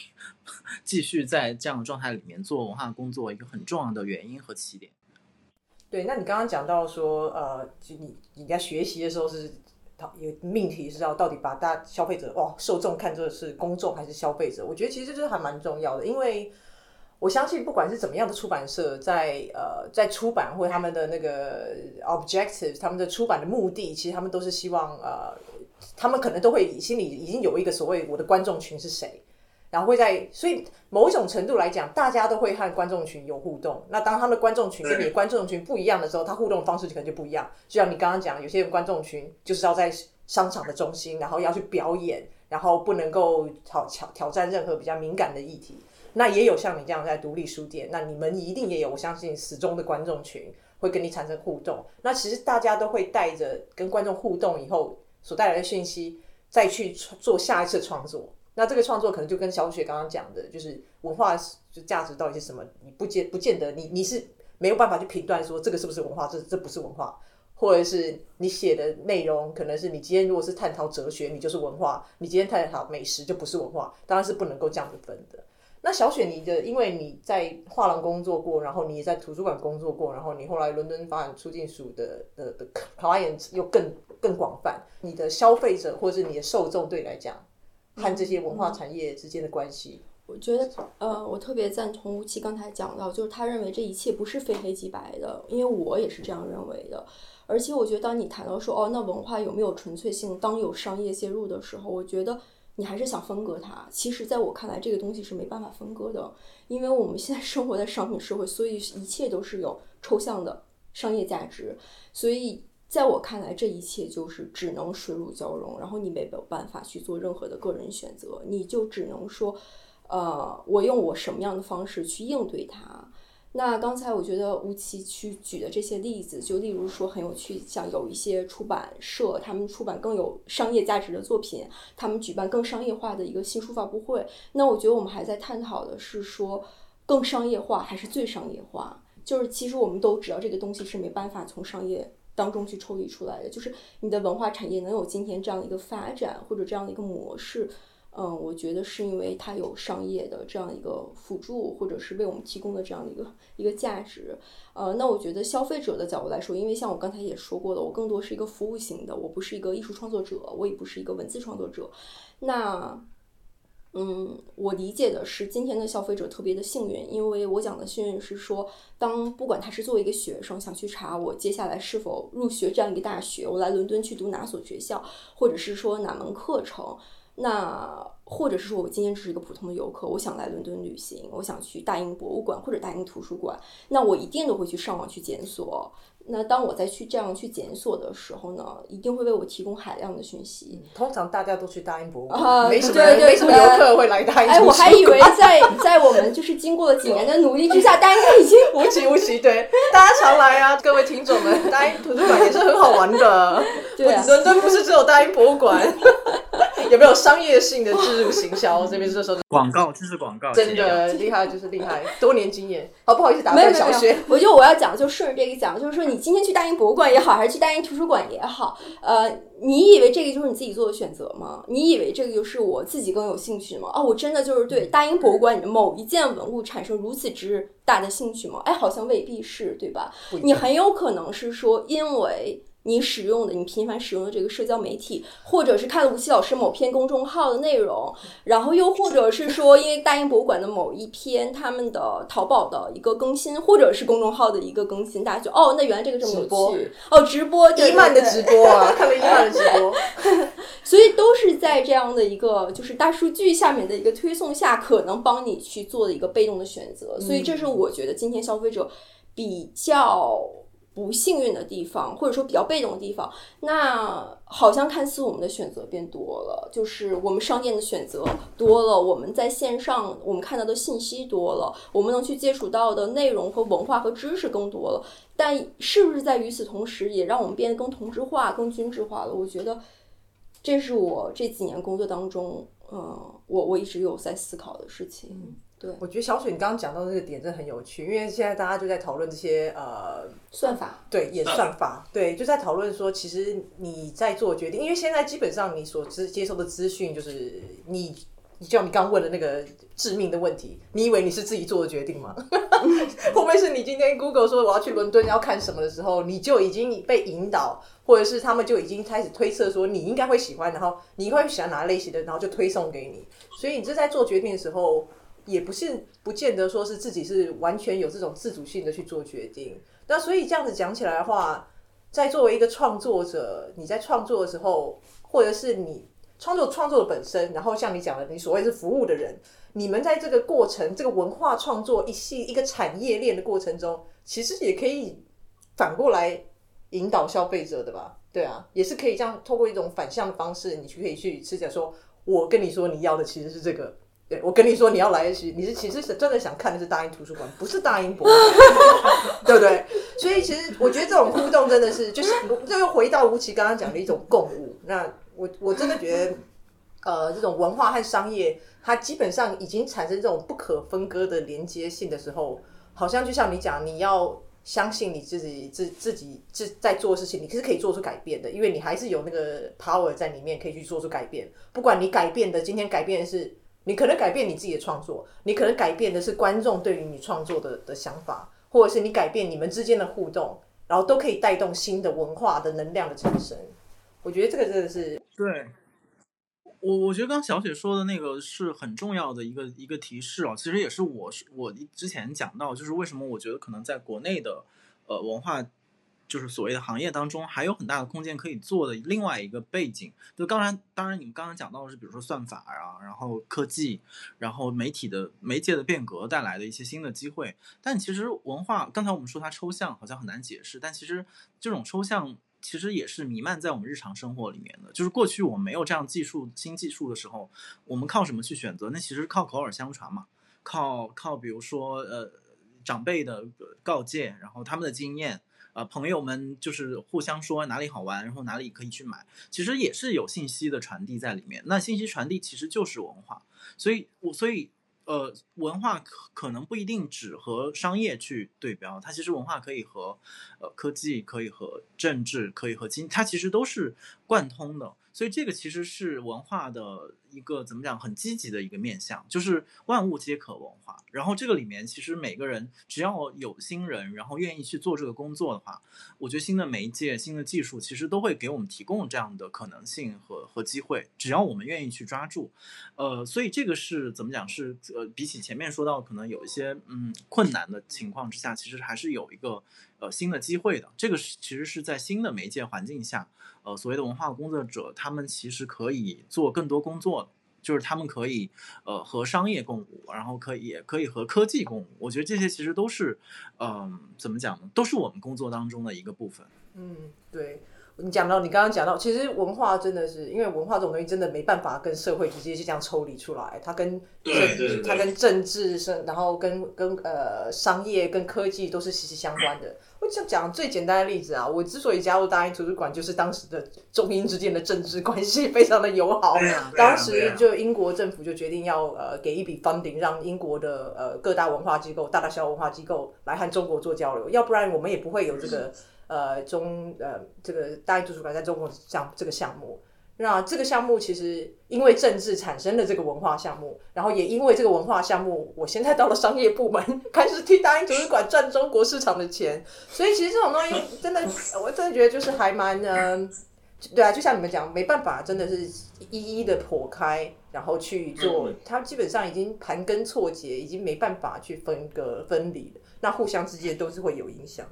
继续在这样的状态里面做文化工作一个很重要的原因和起点。对，那你刚刚讲到说，呃，就你你在学习的时候是。有命题是要到底把大消费者哦受众看作是公众还是消费者？我觉得其实这还蛮重要的，因为我相信不管是怎么样的出版社，在呃在出版或他们的那个 objective，他们的出版的目的，其实他们都是希望呃，他们可能都会心里已经有一个所谓我的观众群是谁。然后会在，所以某一种程度来讲，大家都会和观众群有互动。那当他们的观众群跟你的观众群不一样的时候，他互动方式可能就不一样。就像你刚刚讲，有些人观众群就是要在商场的中心，然后要去表演，然后不能够挑挑挑战任何比较敏感的议题。那也有像你这样在独立书店，那你们一定也有，我相信始终的观众群会跟你产生互动。那其实大家都会带着跟观众互动以后所带来的讯息，再去做下一次创作。那这个创作可能就跟小雪刚刚讲的，就是文化就价值到底是什么？你不见不见得，你你是没有办法去评断说这个是不是文化，这这不是文化，或者是你写的内容可能是你今天如果是探讨哲学，你就是文化；你今天探讨美食就不是文化，当然是不能够这样子分的。那小雪，你的因为你在画廊工作过，然后你也在图书馆工作过，然后你后来伦敦发展出境署的的的 client 又更更广泛，你的消费者或者是你的受众对来讲。和这些文化产业之间的关系，我觉得，呃，我特别赞同吴奇刚才讲到，就是他认为这一切不是非黑即白的，因为我也是这样认为的。而且，我觉得当你谈到说，哦，那文化有没有纯粹性？当有商业介入的时候，我觉得你还是想分割它。其实，在我看来，这个东西是没办法分割的，因为我们现在生活在商品社会，所以一切都是有抽象的商业价值，所以。在我看来，这一切就是只能水乳交融，然后你没有办法去做任何的个人选择，你就只能说，呃，我用我什么样的方式去应对它。那刚才我觉得吴奇去举的这些例子，就例如说很有趣，像有一些出版社，他们出版更有商业价值的作品，他们举办更商业化的一个新书发布会。那我觉得我们还在探讨的是说，更商业化还是最商业化？就是其实我们都知道这个东西是没办法从商业。当中去抽离出来的，就是你的文化产业能有今天这样的一个发展或者这样的一个模式，嗯，我觉得是因为它有商业的这样一个辅助，或者是为我们提供的这样的一个一个价值。呃，那我觉得消费者的角度来说，因为像我刚才也说过了，我更多是一个服务型的，我不是一个艺术创作者，我也不是一个文字创作者。那嗯，我理解的是，今天的消费者特别的幸运，因为我讲的幸运是说，当不管他是作为一个学生想去查我接下来是否入学这样一个大学，我来伦敦去读哪所学校，或者是说哪门课程，那或者是说我今天只是一个普通的游客，我想来伦敦旅行，我想去大英博物馆或者大英图书馆，那我一定都会去上网去检索。那当我再去这样去检索的时候呢，一定会为我提供海量的讯息。通常大家都去大英博物啊馆，没什么没什么游客会来大英。哎，我还以为在在我们就是经过了几年的努力之下，大家应该已经 无奇无奇，对，大家常来啊，各位听众们，大英图书馆也是很好玩的。对啊伦敦不是只有大英博物馆，有没有商业性的植入行销？这边这时候广告，就是广告，真的厉害，就是厉害，多年经验。好，不好意思打断小薛，，我觉得我要讲就顺着这个讲，就是说你今天去大英博物馆也好，还是去大英图书馆也好，呃，你以为这个就是你自己做的选择吗？你以为这个就是我自己更有兴趣吗？哦，我真的就是对大英博物馆里的某一件文物产生如此之大的兴趣吗？哎，好像未必是，对吧？你很有可能是说，因为你使用的、你频繁使用的这个社交媒体，或者是看了吴奇老师某篇公众号的内容，然后又或者是说，因为大英博物馆的某一篇他们的淘宝的一个更新，或者是公众号的一个更新，大家就哦，那原来这个这么有趣哦，直播对伊曼的直播啊，看了伊曼的直播，所以都是在这样的一个就是大数据下面的一个推送下，可能帮你去做的一个被动的选择。所以这是我觉得今天消费者比较不幸运的地方，或者说比较被动的地方。那好像看似我们的选择变多了，就是我们商店的选择多了，我们在线上我们看到的信息多了，我们能去接触到的内容和文化和知识更多了。但是不是在与此同时，也让我们变得更同质化、更均质化了？我觉得这是我这几年工作当中，嗯，我我一直有在思考的事情。对，我觉得小水你刚刚讲到这个点真的很有趣，因为现在大家就在讨论这些呃算法，对演算法，对，就在讨论说，其实你在做决定，因为现在基本上你所知接受的资讯就是你，你就像你刚问的那个致命的问题，你以为你是自己做的决定吗？会不会是你今天 Google 说我要去伦敦要看什么的时候，你就已经被引导，或者是他们就已经开始推测说你应该会喜欢，然后你应该会喜欢哪类型的，然后就推送给你，所以你这在做决定的时候。也不是不见得说是自己是完全有这种自主性的去做决定，那所以这样子讲起来的话，在作为一个创作者，你在创作的时候，或者是你创作创作的本身，然后像你讲的，你所谓是服务的人，你们在这个过程，这个文化创作一系一个产业链的过程中，其实也可以反过来引导消费者的吧？对啊，也是可以这样透过一种反向的方式，你去可以去吃讲说，我跟你说你要的其实是这个。对，我跟你说，你要来是，你是其实是真的想看的是大英图书馆，不是大英博物馆，对不对？所以其实我觉得这种互动真的是，就是这又回到吴奇刚刚讲的一种共舞。那我我真的觉得，呃，这种文化和商业，它基本上已经产生这种不可分割的连接性的时候，好像就像你讲，你要相信你自己自自己自在做事情，你是可以做出改变的，因为你还是有那个 power 在里面，可以去做出改变。不管你改变的今天改变的是。你可能改变你自己的创作，你可能改变的是观众对于你创作的的想法，或者是你改变你们之间的互动，然后都可以带动新的文化的能量的产生。我觉得这个真的是对。我我觉得刚小雪说的那个是很重要的一个一个提示啊，其实也是我我之前讲到，就是为什么我觉得可能在国内的呃文化。就是所谓的行业当中还有很大的空间可以做的另外一个背景，就当然当然你们刚刚讲到的是，比如说算法啊，然后科技，然后媒体的媒介的变革带来的一些新的机会。但其实文化，刚才我们说它抽象，好像很难解释，但其实这种抽象其实也是弥漫在我们日常生活里面的。就是过去我们没有这样技术新技术的时候，我们靠什么去选择？那其实靠口耳相传嘛，靠靠比如说呃长辈的告诫，然后他们的经验。呃，朋友们就是互相说哪里好玩，然后哪里可以去买，其实也是有信息的传递在里面。那信息传递其实就是文化，所以，我所以，呃，文化可可能不一定只和商业去对标，它其实文化可以和呃科技，可以和政治，可以和经，它其实都是贯通的。所以这个其实是文化的一个怎么讲很积极的一个面向，就是万物皆可文化。然后这个里面其实每个人只要有心人，然后愿意去做这个工作的话，我觉得新的媒介、新的技术其实都会给我们提供这样的可能性和和机会，只要我们愿意去抓住。呃，所以这个是怎么讲？是呃，比起前面说到可能有一些嗯困难的情况之下，其实还是有一个呃新的机会的。这个是其实是在新的媒介环境下。呃，所谓的文化工作者，他们其实可以做更多工作，就是他们可以呃和商业共舞，然后可以也可以和科技共舞。我觉得这些其实都是，嗯，怎么讲呢？都是我们工作当中的一个部分。嗯，对。你讲到，你刚刚讲到，其实文化真的是，因为文化这种东西真的没办法跟社会直接就这样抽离出来，它跟政，它跟政治是，然后跟跟呃商业跟科技都是息息相关的。我就讲最简单的例子啊，我之所以加入大英图书馆，就是当时的中英之间的政治关系非常的友好，当时就英国政府就决定要呃给一笔 funding，让英国的呃各大文化机构、大大小小文化机构来和中国做交流，要不然我们也不会有这个。呃，中呃，这个大英图书馆在中国项这个项目，那这个项目其实因为政治产生的这个文化项目，然后也因为这个文化项目，我现在到了商业部门，开始替大英图书馆赚中国市场的钱，所以其实这种东西真的，我真的觉得就是还蛮嗯，对啊，就像你们讲，没办法，真的是一一的破开，然后去做，它基本上已经盘根错节，已经没办法去分割分离了，那互相之间都是会有影响。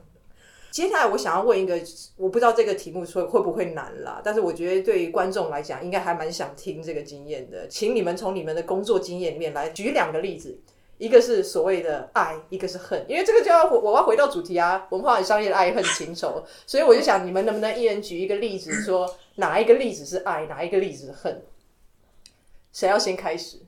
接下来我想要问一个，我不知道这个题目说会不会难啦，但是我觉得对于观众来讲，应该还蛮想听这个经验的。请你们从你们的工作经验里面来举两个例子，一个是所谓的爱，一个是恨，因为这个就要我要回到主题啊，文化与商业的爱恨情仇。所以我就想，你们能不能一人举一个例子，说哪一个例子是爱，哪一个例子是恨？谁要先开始？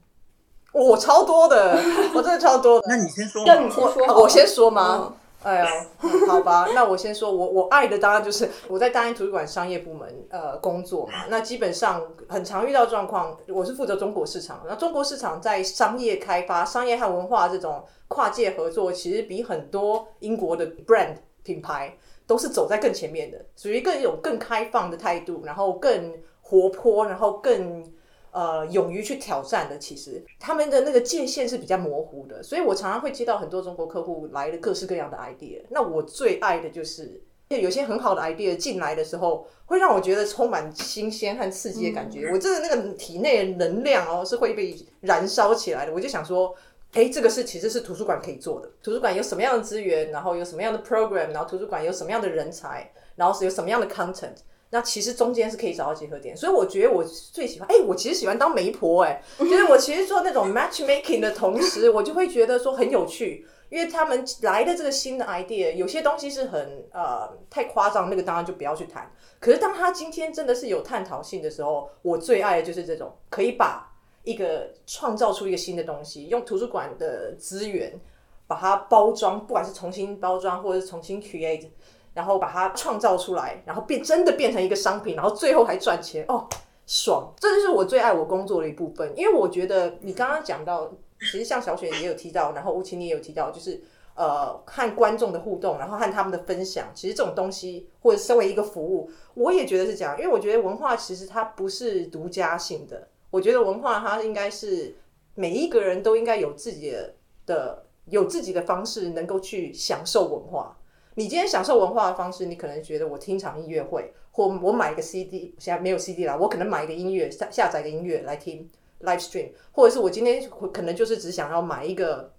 我超多的，我真的超多的。那你先说，那你先说，我先说吗？哎呀，好吧，那我先说，我我爱的当然就是我在大英图书馆商业部门呃工作嘛。那基本上很常遇到状况，我是负责中国市场。那中国市场在商业开发、商业和文化这种跨界合作，其实比很多英国的 brand 品牌都是走在更前面的，属于更有更开放的态度，然后更活泼，然后更。呃，勇于去挑战的，其实他们的那个界限是比较模糊的，所以我常常会接到很多中国客户来的各式各样的 idea。那我最爱的就是，有些很好的 idea 进来的时候，会让我觉得充满新鲜和刺激的感觉。我真的那个体内的能量哦，是会被燃烧起来的。我就想说，哎，这个是其实是图书馆可以做的。图书馆有什么样的资源，然后有什么样的 program，然后图书馆有什么样的人才，然后是有什么样的 content。那其实中间是可以找到结合点，所以我觉得我最喜欢，哎，我其实喜欢当媒婆，哎，就是我其实做那种 matchmaking 的同时，我就会觉得说很有趣，因为他们来的这个新的 idea，有些东西是很呃太夸张，那个当然就不要去谈。可是当他今天真的是有探讨性的时候，我最爱的就是这种可以把一个创造出一个新的东西，用图书馆的资源把它包装，不管是重新包装或者是重新 create。然后把它创造出来，然后变真的变成一个商品，然后最后还赚钱哦，爽！这就是我最爱我工作的一部分，因为我觉得你刚刚讲到，其实像小雪也有提到，然后吴晴你也有提到，就是呃和观众的互动，然后和他们的分享，其实这种东西或者身为一个服务，我也觉得是这样，因为我觉得文化其实它不是独家性的，我觉得文化它应该是每一个人都应该有自己的的有自己的方式，能够去享受文化。你今天享受文化的方式，你可能觉得我听场音乐会，或我买一个 CD，现在没有 CD 啦，我可能买一个音乐下下载个音乐来听 live stream，或者是我今天可能就是只想要买一个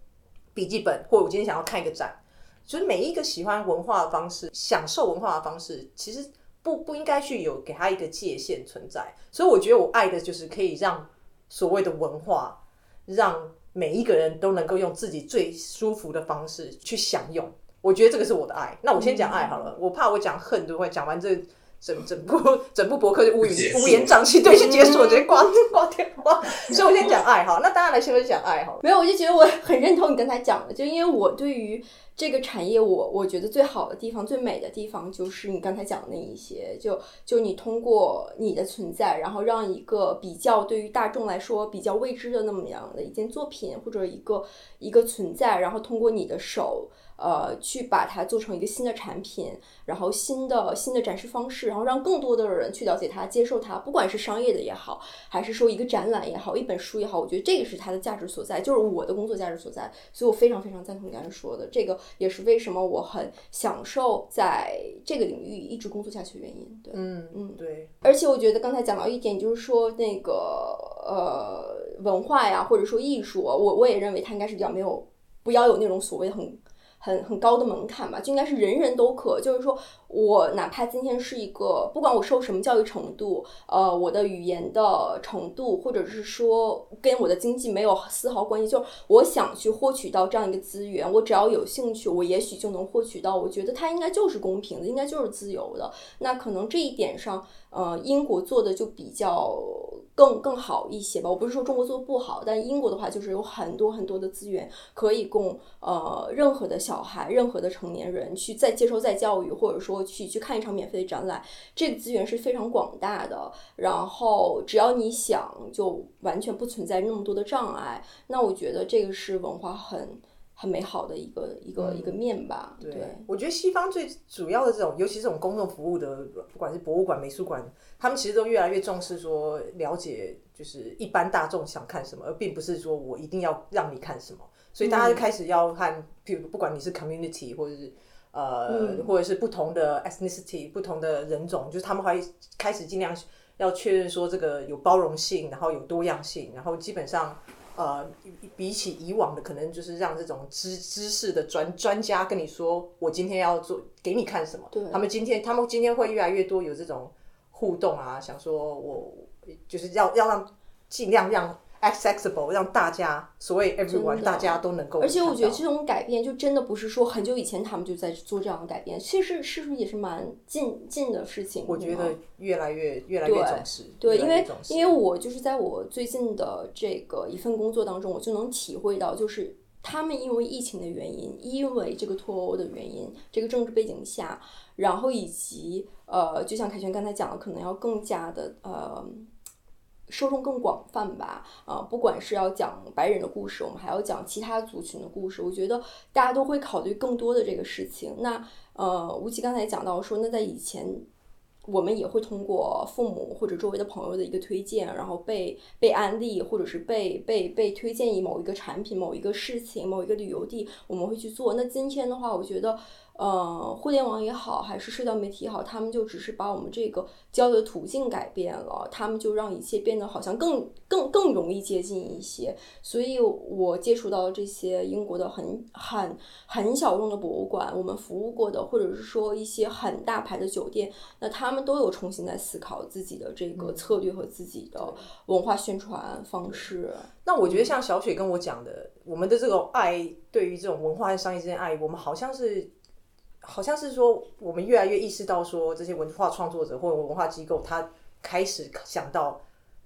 笔记本，或者我今天想要看一个展，就是每一个喜欢文化的方式，享受文化的方式，其实不不应该去有给他一个界限存在。所以我觉得我爱的就是可以让所谓的文化，让每一个人都能够用自己最舒服的方式去享用。我觉得这个是我的爱，那我先讲爱好了。我怕我讲恨都会讲完这整整部整部博客就乌云乌烟瘴气，对，就结束，直接挂挂电话。所以我先讲爱好。那当然来先讲爱好。没有，我就觉得我很认同你刚才讲的，就因为我对于这个产业我我觉得最好的地方、最美的地方，就是你刚才讲的那一些，就就你通过你的存在，然后让一个比较对于大众来说比较未知的那么样的一件作品或者一个一个存在，然后通过你的手。呃，去把它做成一个新的产品，然后新的新的展示方式，然后让更多的人去了解它、接受它，不管是商业的也好，还是说一个展览也好、一本书也好，我觉得这个是它的价值所在，就是我的工作价值所在。所以我非常非常赞同你刚才说的，这个也是为什么我很享受在这个领域一直工作下去的原因。对，嗯嗯，对，而且我觉得刚才讲到一点，就是说那个呃文化呀，或者说艺术，我我也认为它应该是比较没有，不要有那种所谓的很。很很高的门槛吧，就应该是人人都可。就是说我哪怕今天是一个，不管我受什么教育程度，呃，我的语言的程度，或者是说跟我的经济没有丝毫关系，就是我想去获取到这样一个资源，我只要有兴趣，我也许就能获取到。我觉得它应该就是公平的，应该就是自由的。那可能这一点上，呃，英国做的就比较。更更好一些吧，我不是说中国做的不好，但英国的话就是有很多很多的资源可以供呃任何的小孩、任何的成年人去再接受再教育，或者说去去看一场免费的展览，这个资源是非常广大的。然后只要你想，就完全不存在那么多的障碍。那我觉得这个是文化很。很美好的一个一个一个面吧。对，我觉得西方最主要的这种，尤其这种公众服务的，不管是博物馆、美术馆，他们其实都越来越重视说了解，就是一般大众想看什么，而并不是说我一定要让你看什么。所以大家就开始要看，比如不管你是 community 或者是呃，或者是不同的 ethnicity、不同的人种，就是他们会开始尽量要确认说这个有包容性，然后有多样性，然后基本上。呃，比起以往的，可能就是让这种知知识的专专家跟你说，我今天要做给你看什么。对，他们今天他们今天会越来越多有这种互动啊，想说我就是要要让尽量让。Accessible 让大家所谓 everyone 大家都能够，而且我觉得这种改变就真的不是说很久以前他们就在做这样的改变，其实是不是也是蛮近近的事情？我觉得越来越越来越重视。对，因为因为我就是在我最近的这个一份工作当中，我就能体会到，就是他们因为疫情的原因，因为这个脱欧的原因，这个政治背景下，然后以及呃，就像凯旋刚才讲的，可能要更加的呃。受众更广泛吧，啊，不管是要讲白人的故事，我们还要讲其他族群的故事，我觉得大家都会考虑更多的这个事情。那呃，吴奇刚才讲到说，那在以前，我们也会通过父母或者周围的朋友的一个推荐，然后被被安利，或者是被被被推荐以某一个产品、某一个事情、某一个旅游地，我们会去做。那今天的话，我觉得。呃，互联网也好，还是社交媒体也好，他们就只是把我们这个交流的途径改变了，他们就让一切变得好像更更更容易接近一些。所以我接触到这些英国的很很很小众的博物馆，我们服务过的，或者是说一些很大牌的酒店，那他们都有重新在思考自己的这个策略和自己的文化宣传方式。那我觉得像小雪跟我讲的，我们的这种爱，对于这种文化和商业之间爱，我们好像是。好像是说，我们越来越意识到，说这些文化创作者或者文化机构，他开始想到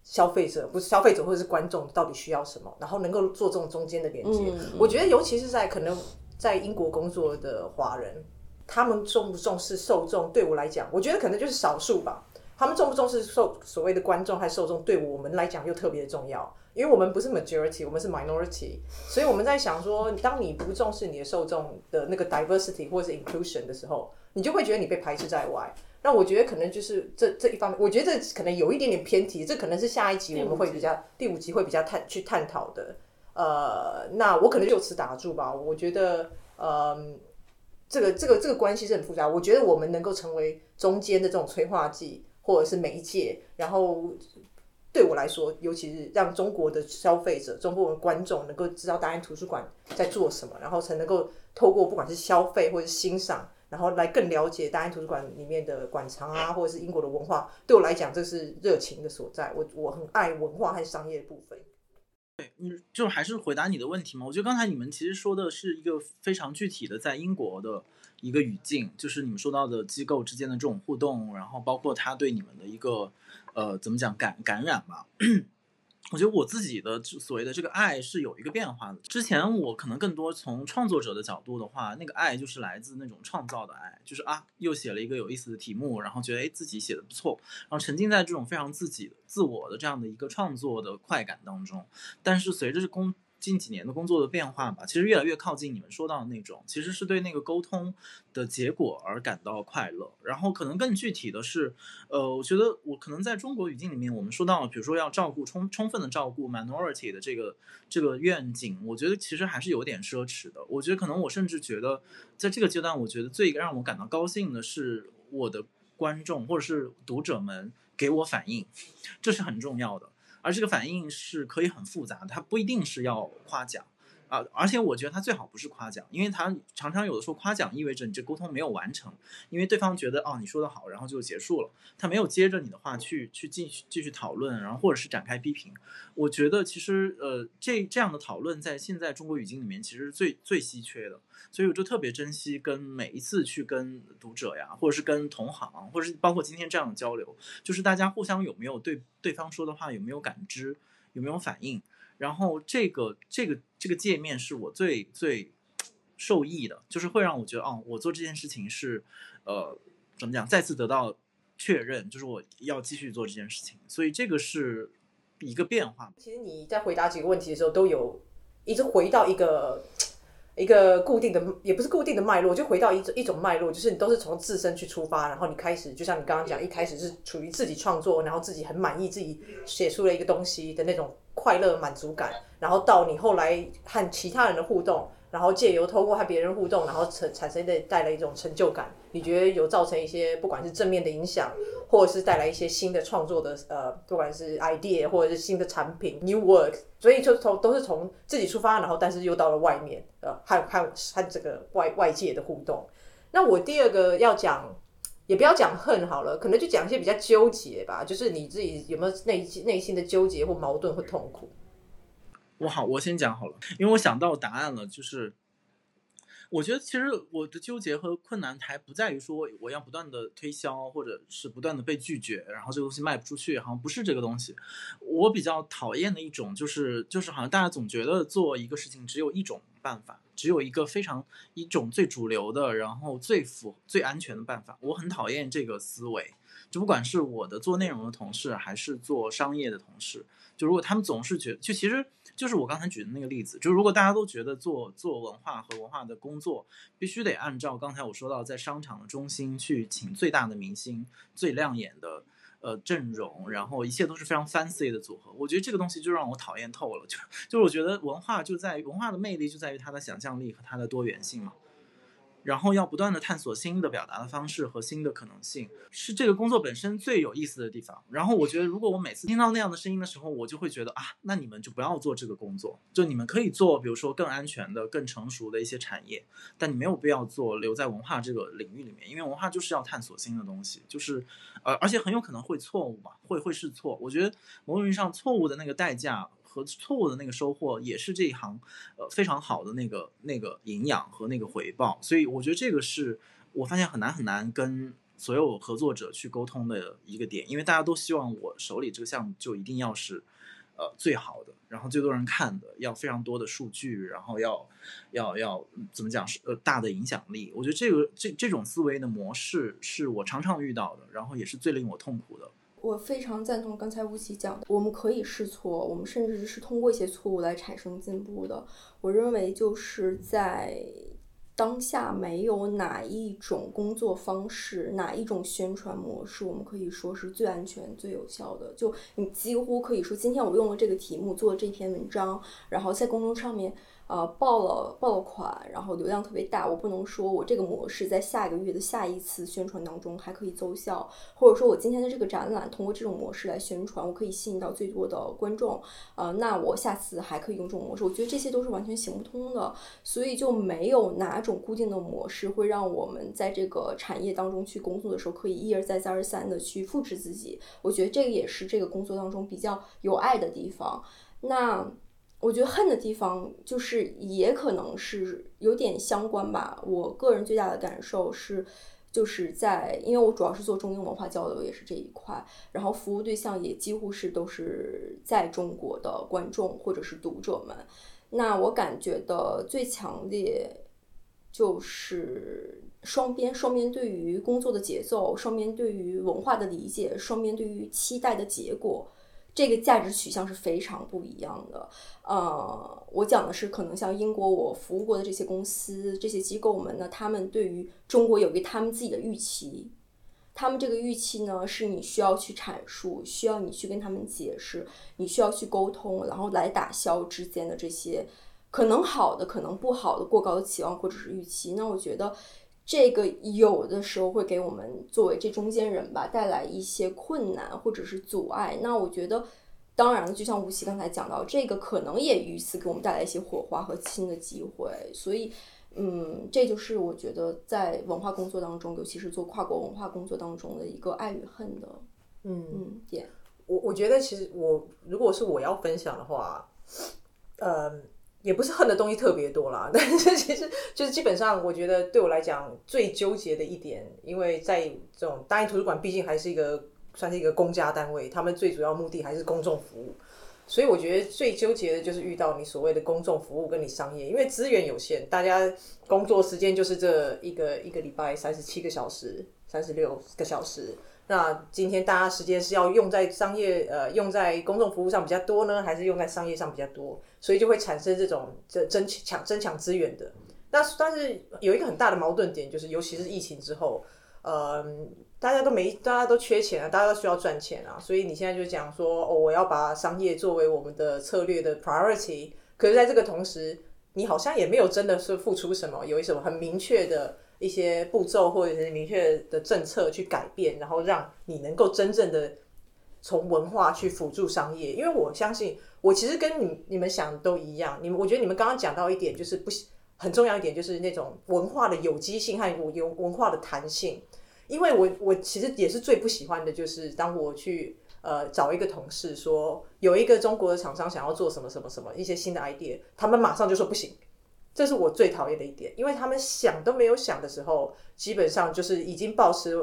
消费者，不是消费者或者是观众到底需要什么，然后能够做这种中间的连接。我觉得，尤其是在可能在英国工作的华人，他们重不重视受众？对我来讲，我觉得可能就是少数吧。他们重不重视受所谓的观众还受众？对我们来讲又特别重要。因为我们不是 majority，我们是 minority，所以我们在想说，当你不重视你的受众的那个 diversity 或者是 inclusion 的时候，你就会觉得你被排斥在外。那我觉得可能就是这这一方面，我觉得这可能有一点点偏题，这可能是下一集我们会比较第五集会比较探去探讨的。呃，那我可能就此打住吧。我觉得，呃，这个这个这个关系是很复杂。我觉得我们能够成为中间的这种催化剂或者是媒介，然后。对我来说，尤其是让中国的消费者、中国的观众能够知道大英图书馆在做什么，然后才能够透过不管是消费或者是欣赏，然后来更了解大英图书馆里面的馆藏啊，或者是英国的文化。对我来讲，这是热情的所在。我我很爱文化和商业部分。对，你就还是回答你的问题嘛？我觉得刚才你们其实说的是一个非常具体的，在英国的一个语境，就是你们说到的机构之间的这种互动，然后包括他对你们的一个。呃，怎么讲感感染吧？我觉得我自己的所谓的这个爱是有一个变化的。之前我可能更多从创作者的角度的话，那个爱就是来自那种创造的爱，就是啊，又写了一个有意思的题目，然后觉得哎自己写的不错，然后沉浸在这种非常自己自我的这样的一个创作的快感当中。但是随着工近几年的工作的变化吧，其实越来越靠近你们说到的那种，其实是对那个沟通的结果而感到快乐。然后可能更具体的是，呃，我觉得我可能在中国语境里面，我们说到，比如说要照顾充充分的照顾 minority 的这个这个愿景，我觉得其实还是有点奢侈的。我觉得可能我甚至觉得，在这个阶段，我觉得最让我感到高兴的是我的观众或者是读者们给我反应，这是很重要的。而这个反应是可以很复杂的，它不一定是要夸奖。啊，而且我觉得他最好不是夸奖，因为他常常有的时候夸奖意味着你这沟通没有完成，因为对方觉得哦你说的好，然后就结束了，他没有接着你的话去去继续继续讨论，然后或者是展开批评。我觉得其实呃这这样的讨论在现在中国语境里面其实是最最稀缺的。所以我就特别珍惜跟每一次去跟读者呀，或者是跟同行，或者是包括今天这样的交流，就是大家互相有没有对对方说的话有没有感知，有没有反应，然后这个这个这个界面是我最最受益的，就是会让我觉得哦，我做这件事情是呃怎么讲，再次得到确认，就是我要继续做这件事情，所以这个是一个变化。其实你在回答几个问题的时候，都有一直回到一个。一个固定的，也不是固定的脉络，就回到一种一种脉络，就是你都是从自身去出发，然后你开始，就像你刚刚讲，一开始是处于自己创作，然后自己很满意自己写出了一个东西的那种快乐满足感，然后到你后来和其他人的互动。然后借由透过和别人互动，然后产产生的带来一种成就感，你觉得有造成一些不管是正面的影响，或者是带来一些新的创作的呃，不管是 idea 或者是新的产品 new work，所以就从都是从自己出发，然后但是又到了外面，呃，和和和这个外外界的互动。那我第二个要讲，也不要讲恨好了，可能就讲一些比较纠结吧，就是你自己有没有内内心的纠结或矛盾或痛苦？我好，我先讲好了，因为我想到答案了，就是我觉得其实我的纠结和困难还不在于说我要不断的推销，或者是不断的被拒绝，然后这个东西卖不出去，好像不是这个东西。我比较讨厌的一种就是就是好像大家总觉得做一个事情只有一种办法，只有一个非常一种最主流的，然后最符最安全的办法。我很讨厌这个思维，就不管是我的做内容的同事，还是做商业的同事，就如果他们总是觉，就其实。就是我刚才举的那个例子，就如果大家都觉得做做文化和文化的工作必须得按照刚才我说到在商场的中心去请最大的明星、最亮眼的呃阵容，然后一切都是非常 fancy 的组合，我觉得这个东西就让我讨厌透了。就就是我觉得文化就在于文化的魅力就在于它的想象力和它的多元性嘛。然后要不断的探索新的表达的方式和新的可能性，是这个工作本身最有意思的地方。然后我觉得，如果我每次听到那样的声音的时候，我就会觉得啊，那你们就不要做这个工作，就你们可以做，比如说更安全的、更成熟的一些产业，但你没有必要做留在文化这个领域里面，因为文化就是要探索新的东西，就是呃，而且很有可能会错误嘛，会会试错。我觉得某种意义上，错误的那个代价。和错误的那个收获，也是这一行，呃，非常好的那个那个营养和那个回报。所以我觉得这个是我发现很难很难跟所有合作者去沟通的一个点，因为大家都希望我手里这个项目就一定要是，呃，最好的，然后最多人看的，要非常多的数据，然后要要要怎么讲是呃大的影响力。我觉得这个这这种思维的模式是我常常遇到的，然后也是最令我痛苦的。我非常赞同刚才吴奇讲的，我们可以试错，我们甚至是通过一些错误来产生进步的。我认为就是在当下，没有哪一种工作方式，哪一种宣传模式，我们可以说是最安全、最有效的。就你几乎可以说，今天我用了这个题目做这篇文章，然后在公众上面。呃，爆了爆了款，然后流量特别大。我不能说我这个模式在下一个月的下一次宣传当中还可以奏效，或者说我今天的这个展览通过这种模式来宣传，我可以吸引到最多的观众。呃，那我下次还可以用这种模式。我觉得这些都是完全行不通的，所以就没有哪种固定的模式会让我们在这个产业当中去工作的时候可以一而再再而三的去复制自己。我觉得这个也是这个工作当中比较有爱的地方。那。我觉得恨的地方，就是也可能是有点相关吧。我个人最大的感受是，就是在，因为我主要是做中英文化交流，也是这一块，然后服务对象也几乎是都是在中国的观众或者是读者们。那我感觉的最强烈就是双边，双边对于工作的节奏，双边对于文化的理解，双边对于期待的结果。这个价值取向是非常不一样的。呃，我讲的是可能像英国我服务过的这些公司、这些机构们呢，他们对于中国有一个他们自己的预期，他们这个预期呢是你需要去阐述，需要你去跟他们解释，你需要去沟通，然后来打消之间的这些可能好的、可能不好的过高的期望或者是预期。那我觉得。这个有的时候会给我们作为这中间人吧带来一些困难或者是阻碍。那我觉得，当然就像吴奇刚才讲到，这个可能也于此给我们带来一些火花和新的机会。所以，嗯，这就是我觉得在文化工作当中，尤其是做跨国文化工作当中的一个爱与恨的，嗯嗯点。我我觉得其实我如果是我要分享的话，呃。也不是恨的东西特别多啦，但是其实就是基本上，我觉得对我来讲最纠结的一点，因为在这种大英图书馆毕竟还是一个算是一个公家单位，他们最主要目的还是公众服务，所以我觉得最纠结的就是遇到你所谓的公众服务跟你商业，因为资源有限，大家工作时间就是这一个一个礼拜三十七个小时，三十六个小时。那今天大家时间是要用在商业呃用在公众服务上比较多呢，还是用在商业上比较多？所以就会产生这种争争抢争抢资源的。那但是有一个很大的矛盾点，就是尤其是疫情之后，呃，大家都没大家都缺钱啊，大家都需要赚钱啊，所以你现在就讲说哦，我要把商业作为我们的策略的 priority。可是在这个同时，你好像也没有真的是付出什么，有一什么很明确的。一些步骤或者是明确的政策去改变，然后让你能够真正的从文化去辅助商业。因为我相信，我其实跟你你们想的都一样。你们我觉得你们刚刚讲到一点，就是不很重要一点，就是那种文化的有机性和有文化的弹性。因为我我其实也是最不喜欢的，就是当我去呃找一个同事说有一个中国的厂商想要做什么什么什么一些新的 idea，他们马上就说不行。这是我最讨厌的一点，因为他们想都没有想的时候，基本上就是已经保持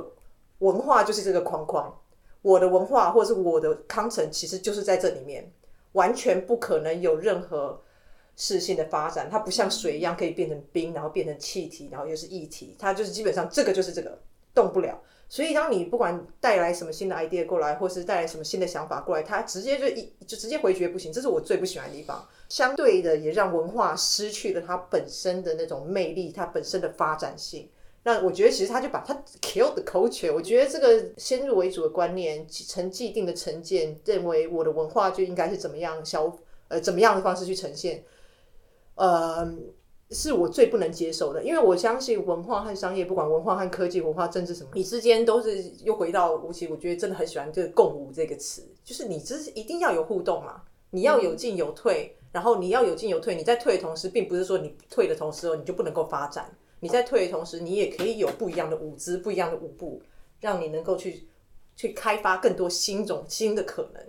文化就是这个框框，我的文化或者是我的康城，其实就是在这里面，完全不可能有任何事性的发展。它不像水一样可以变成冰，然后变成气体，然后又是液体，它就是基本上这个就是这个动不了。所以，当你不管带来什么新的 idea 过来，或是带来什么新的想法过来，它直接就一就直接回绝不行。这是我最不喜欢的地方。相对的，也让文化失去了它本身的那种魅力，它本身的发展性。那我觉得，其实他就把它 kill the culture。我觉得这个先入为主的观念，成既定的成见，认为我的文化就应该是怎么样消呃怎么样的方式去呈现，呃。是我最不能接受的，因为我相信文化和商业，不管文化和科技、文化、政治什么，你之间都是又回到吴奇。我觉得真的很喜欢这个“共舞”这个词，就是你这是一定要有互动嘛，你要有进有退，然后你要有进有退。你在退的同时，并不是说你退的同时哦，你就不能够发展。你在退的同时，你也可以有不一样的舞姿、不一样的舞步，让你能够去去开发更多新种新的可能。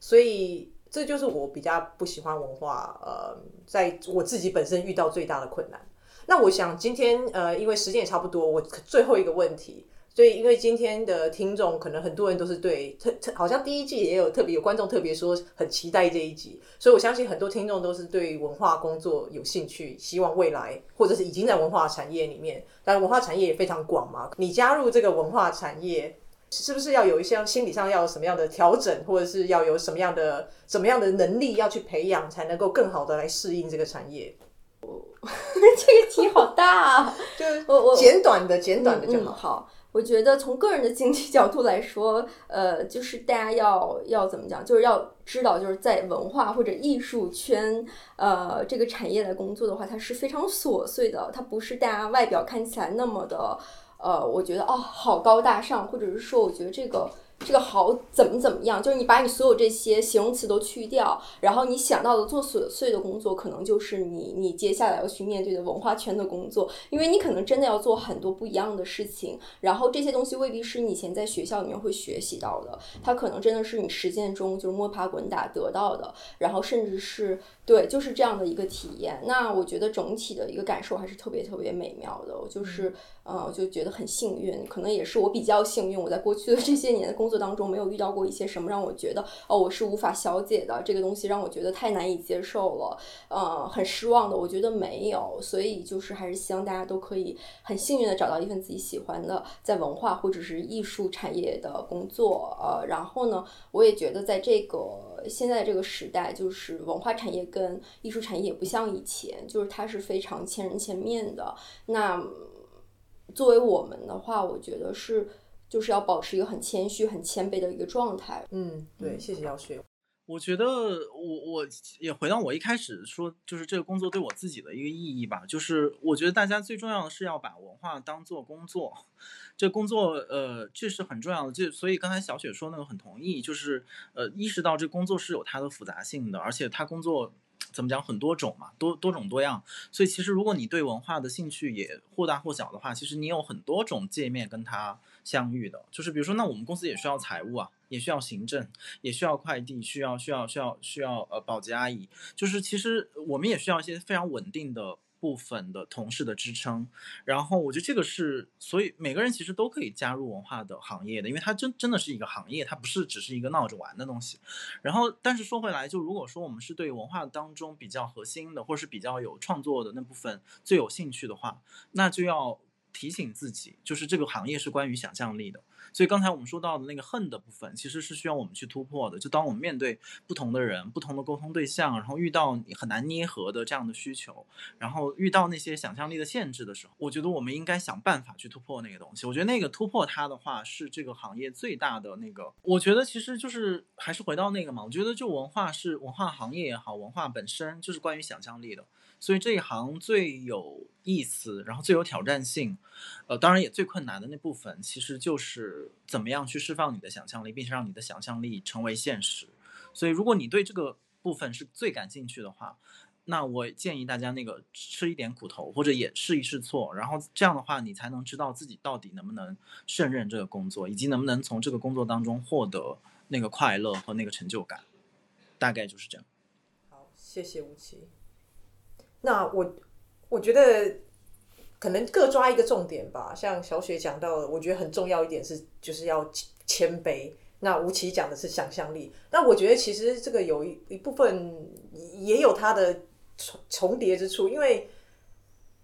所以。这就是我比较不喜欢文化，呃，在我自己本身遇到最大的困难。那我想今天，呃，因为时间也差不多，我最后一个问题，所以因为今天的听众可能很多人都是对特特，好像第一季也有特别有观众特别说很期待这一集，所以我相信很多听众都是对文化工作有兴趣，希望未来或者是已经在文化产业里面，但文化产业也非常广嘛，你加入这个文化产业。是不是要有一些心理上要有什么样的调整，或者是要有什么样的什么样的能力要去培养，才能够更好的来适应这个产业？这个题好大，啊，就我我 简短的简短的就好。好，我觉得从个人的经济角度来说，呃，就是大家要要怎么讲，就是要知道，就是在文化或者艺术圈，呃，这个产业来工作的话，它是非常琐碎的，它不是大家外表看起来那么的。呃，我觉得哦，好高大上，或者是说，我觉得这个这个好怎么怎么样，就是你把你所有这些形容词都去掉，然后你想到的做琐碎的工作，可能就是你你接下来要去面对的文化圈的工作，因为你可能真的要做很多不一样的事情，然后这些东西未必是你以前在学校里面会学习到的，它可能真的是你实践中就是摸爬滚打得到的，然后甚至是对，就是这样的一个体验。那我觉得整体的一个感受还是特别特别美妙的，我就是呃，就觉得很幸运，可能也是我比较幸运，我在过去的这些年的工作当中没有遇到过一些什么让我觉得哦，我是无法消解的这个东西，让我觉得太难以接受了，呃，很失望的，我觉得没有，所以就是还是希望大家都可以很幸运的找到一份自己喜欢的在文化或者是艺术产业的工作，呃，然后呢，我也觉得在这个现在这个时代，就是文化产业跟艺术产业也不像以前，就是它是非常千人千面的，那。作为我们的话，我觉得是就是要保持一个很谦虚、很谦卑的一个状态。嗯，对，谢谢姚雪。我觉得我我也回到我一开始说，就是这个工作对我自己的一个意义吧。就是我觉得大家最重要的是要把文化当做工作，这工作呃这是很重要的。就所以刚才小雪说那个很同意，就是呃意识到这工作是有它的复杂性的，而且它工作。怎么讲很多种嘛，多多种多样，所以其实如果你对文化的兴趣也或大或小的话，其实你有很多种界面跟它相遇的。就是比如说，那我们公司也需要财务啊，也需要行政，也需要快递，需要需要需要需要呃保洁阿姨，就是其实我们也需要一些非常稳定的。部分的同事的支撑，然后我觉得这个是，所以每个人其实都可以加入文化的行业的，因为它真真的是一个行业，它不是只是一个闹着玩的东西。然后，但是说回来，就如果说我们是对文化当中比较核心的，或是比较有创作的那部分最有兴趣的话，那就要提醒自己，就是这个行业是关于想象力的。所以刚才我们说到的那个恨的部分，其实是需要我们去突破的。就当我们面对不同的人、不同的沟通对象，然后遇到你很难捏合的这样的需求，然后遇到那些想象力的限制的时候，我觉得我们应该想办法去突破那个东西。我觉得那个突破它的话，是这个行业最大的那个。我觉得其实就是还是回到那个嘛。我觉得就文化是文化行业也好，文化本身就是关于想象力的。所以这一行最有意思，然后最有挑战性，呃，当然也最困难的那部分，其实就是怎么样去释放你的想象力，并且让你的想象力成为现实。所以，如果你对这个部分是最感兴趣的话，那我建议大家那个吃一点苦头，或者也试一试错，然后这样的话，你才能知道自己到底能不能胜任这个工作，以及能不能从这个工作当中获得那个快乐和那个成就感。大概就是这样。好，谢谢吴奇。那我我觉得可能各抓一个重点吧。像小雪讲到的，我觉得很重要一点是，就是要谦卑。那吴奇讲的是想象力。那我觉得其实这个有一一部分也有它的重重叠之处，因为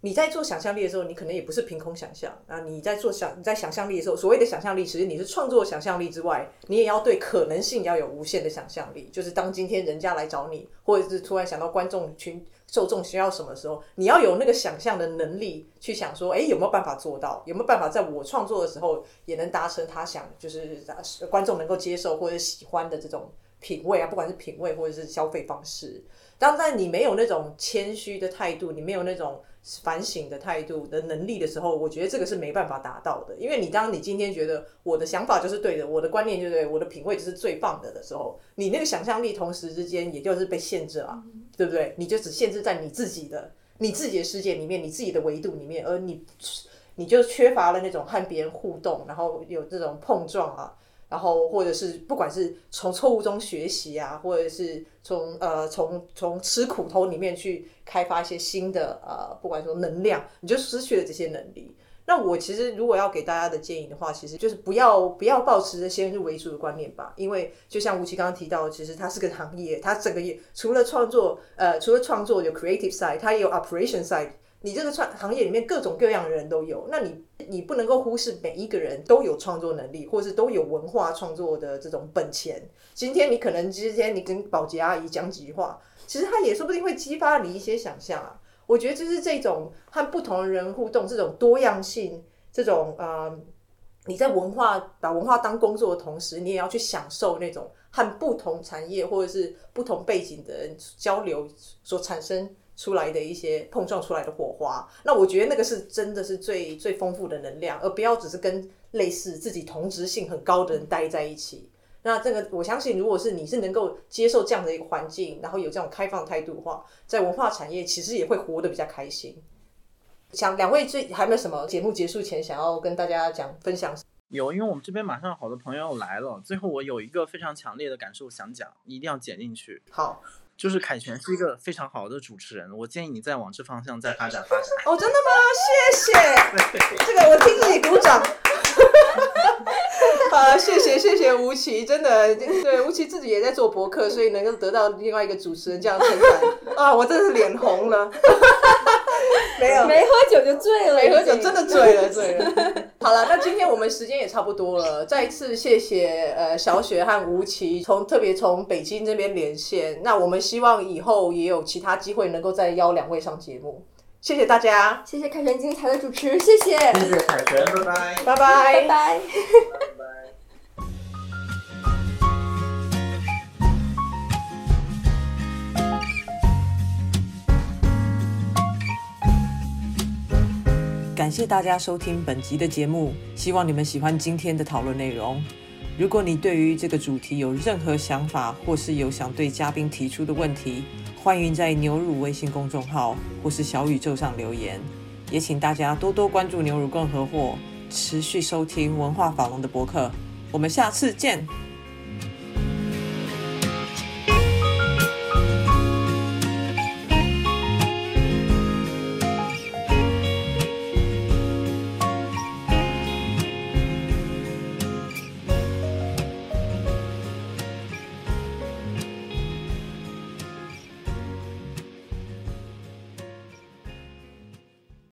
你在做想象力的时候，你可能也不是凭空想象啊。你在做想你在想象力的时候，所谓的想象力，其实你是创作想象力之外，你也要对可能性要有无限的想象力。就是当今天人家来找你，或者是突然想到观众群。受众需要什么时候，你要有那个想象的能力，去想说，哎，有没有办法做到？有没有办法在我创作的时候，也能达成他想，就是观众能够接受或者喜欢的这种品味啊？不管是品味或者是消费方式。当在你没有那种谦虚的态度，你没有那种反省的态度的能力的时候，我觉得这个是没办法达到的。因为你当你今天觉得我的想法就是对的，我的观念就是对，我的品味就是最棒的的时候，你那个想象力同时之间也就是被限制了，对不对？你就只限制在你自己的你自己的世界里面，你自己的维度里面，而你你就缺乏了那种和别人互动，然后有这种碰撞啊。然后，或者是不管是从错误中学习啊，或者是从呃从从吃苦头里面去开发一些新的呃，不管说能量，你就失去了这些能力。那我其实如果要给大家的建议的话，其实就是不要不要保持着先入为主的观念吧，因为就像吴奇刚刚提到，其实它是个行业，它整个业除了创作呃除了创作有 creative side，它也有 operation side。你这个创行业里面各种各样的人都有，那你你不能够忽视每一个人都有创作能力，或是都有文化创作的这种本钱。今天你可能今天你跟保洁阿姨讲几句话，其实他也说不定会激发你一些想象啊。我觉得就是这种和不同的人互动，这种多样性，这种呃，你在文化把文化当工作的同时，你也要去享受那种和不同产业或者是不同背景的人交流所产生。出来的一些碰撞出来的火花。那我觉得那个是真的是最最丰富的能量，而不要只是跟类似自己同质性很高的人待在一起。那这个我相信，如果是你是能够接受这样的一个环境，然后有这种开放态度的话，在文化产业其实也会活得比较开心。想两位最还没有什么节目结束前想要跟大家讲分享？有，因为我们这边马上好多朋友要来了。最后我有一个非常强烈的感受想讲，一定要剪进去。好，就是凯旋是一个非常好的主持人，我建议你再往这方向再发展发展。哦，真的吗？谢谢，这个我替自己鼓掌。好，谢谢谢谢吴奇，真的对吴奇自己也在做博客，所以能够得到另外一个主持人这样称赞啊，我真的是脸红了。没有，没喝酒就醉了，没喝酒真的醉了 醉了。好了，那今天我们时间也差不多了，再一次谢谢呃小雪和吴奇从特别从北京这边连线，那我们希望以后也有其他机会能够再邀两位上节目，谢谢大家，谢谢凯旋精彩的主持，谢谢，谢谢凯旋，拜拜，拜拜，拜拜。感谢大家收听本集的节目，希望你们喜欢今天的讨论内容。如果你对于这个主题有任何想法，或是有想对嘉宾提出的问题，欢迎在牛乳微信公众号或是小宇宙上留言。也请大家多多关注牛乳共和货，持续收听文化法龙的博客。我们下次见。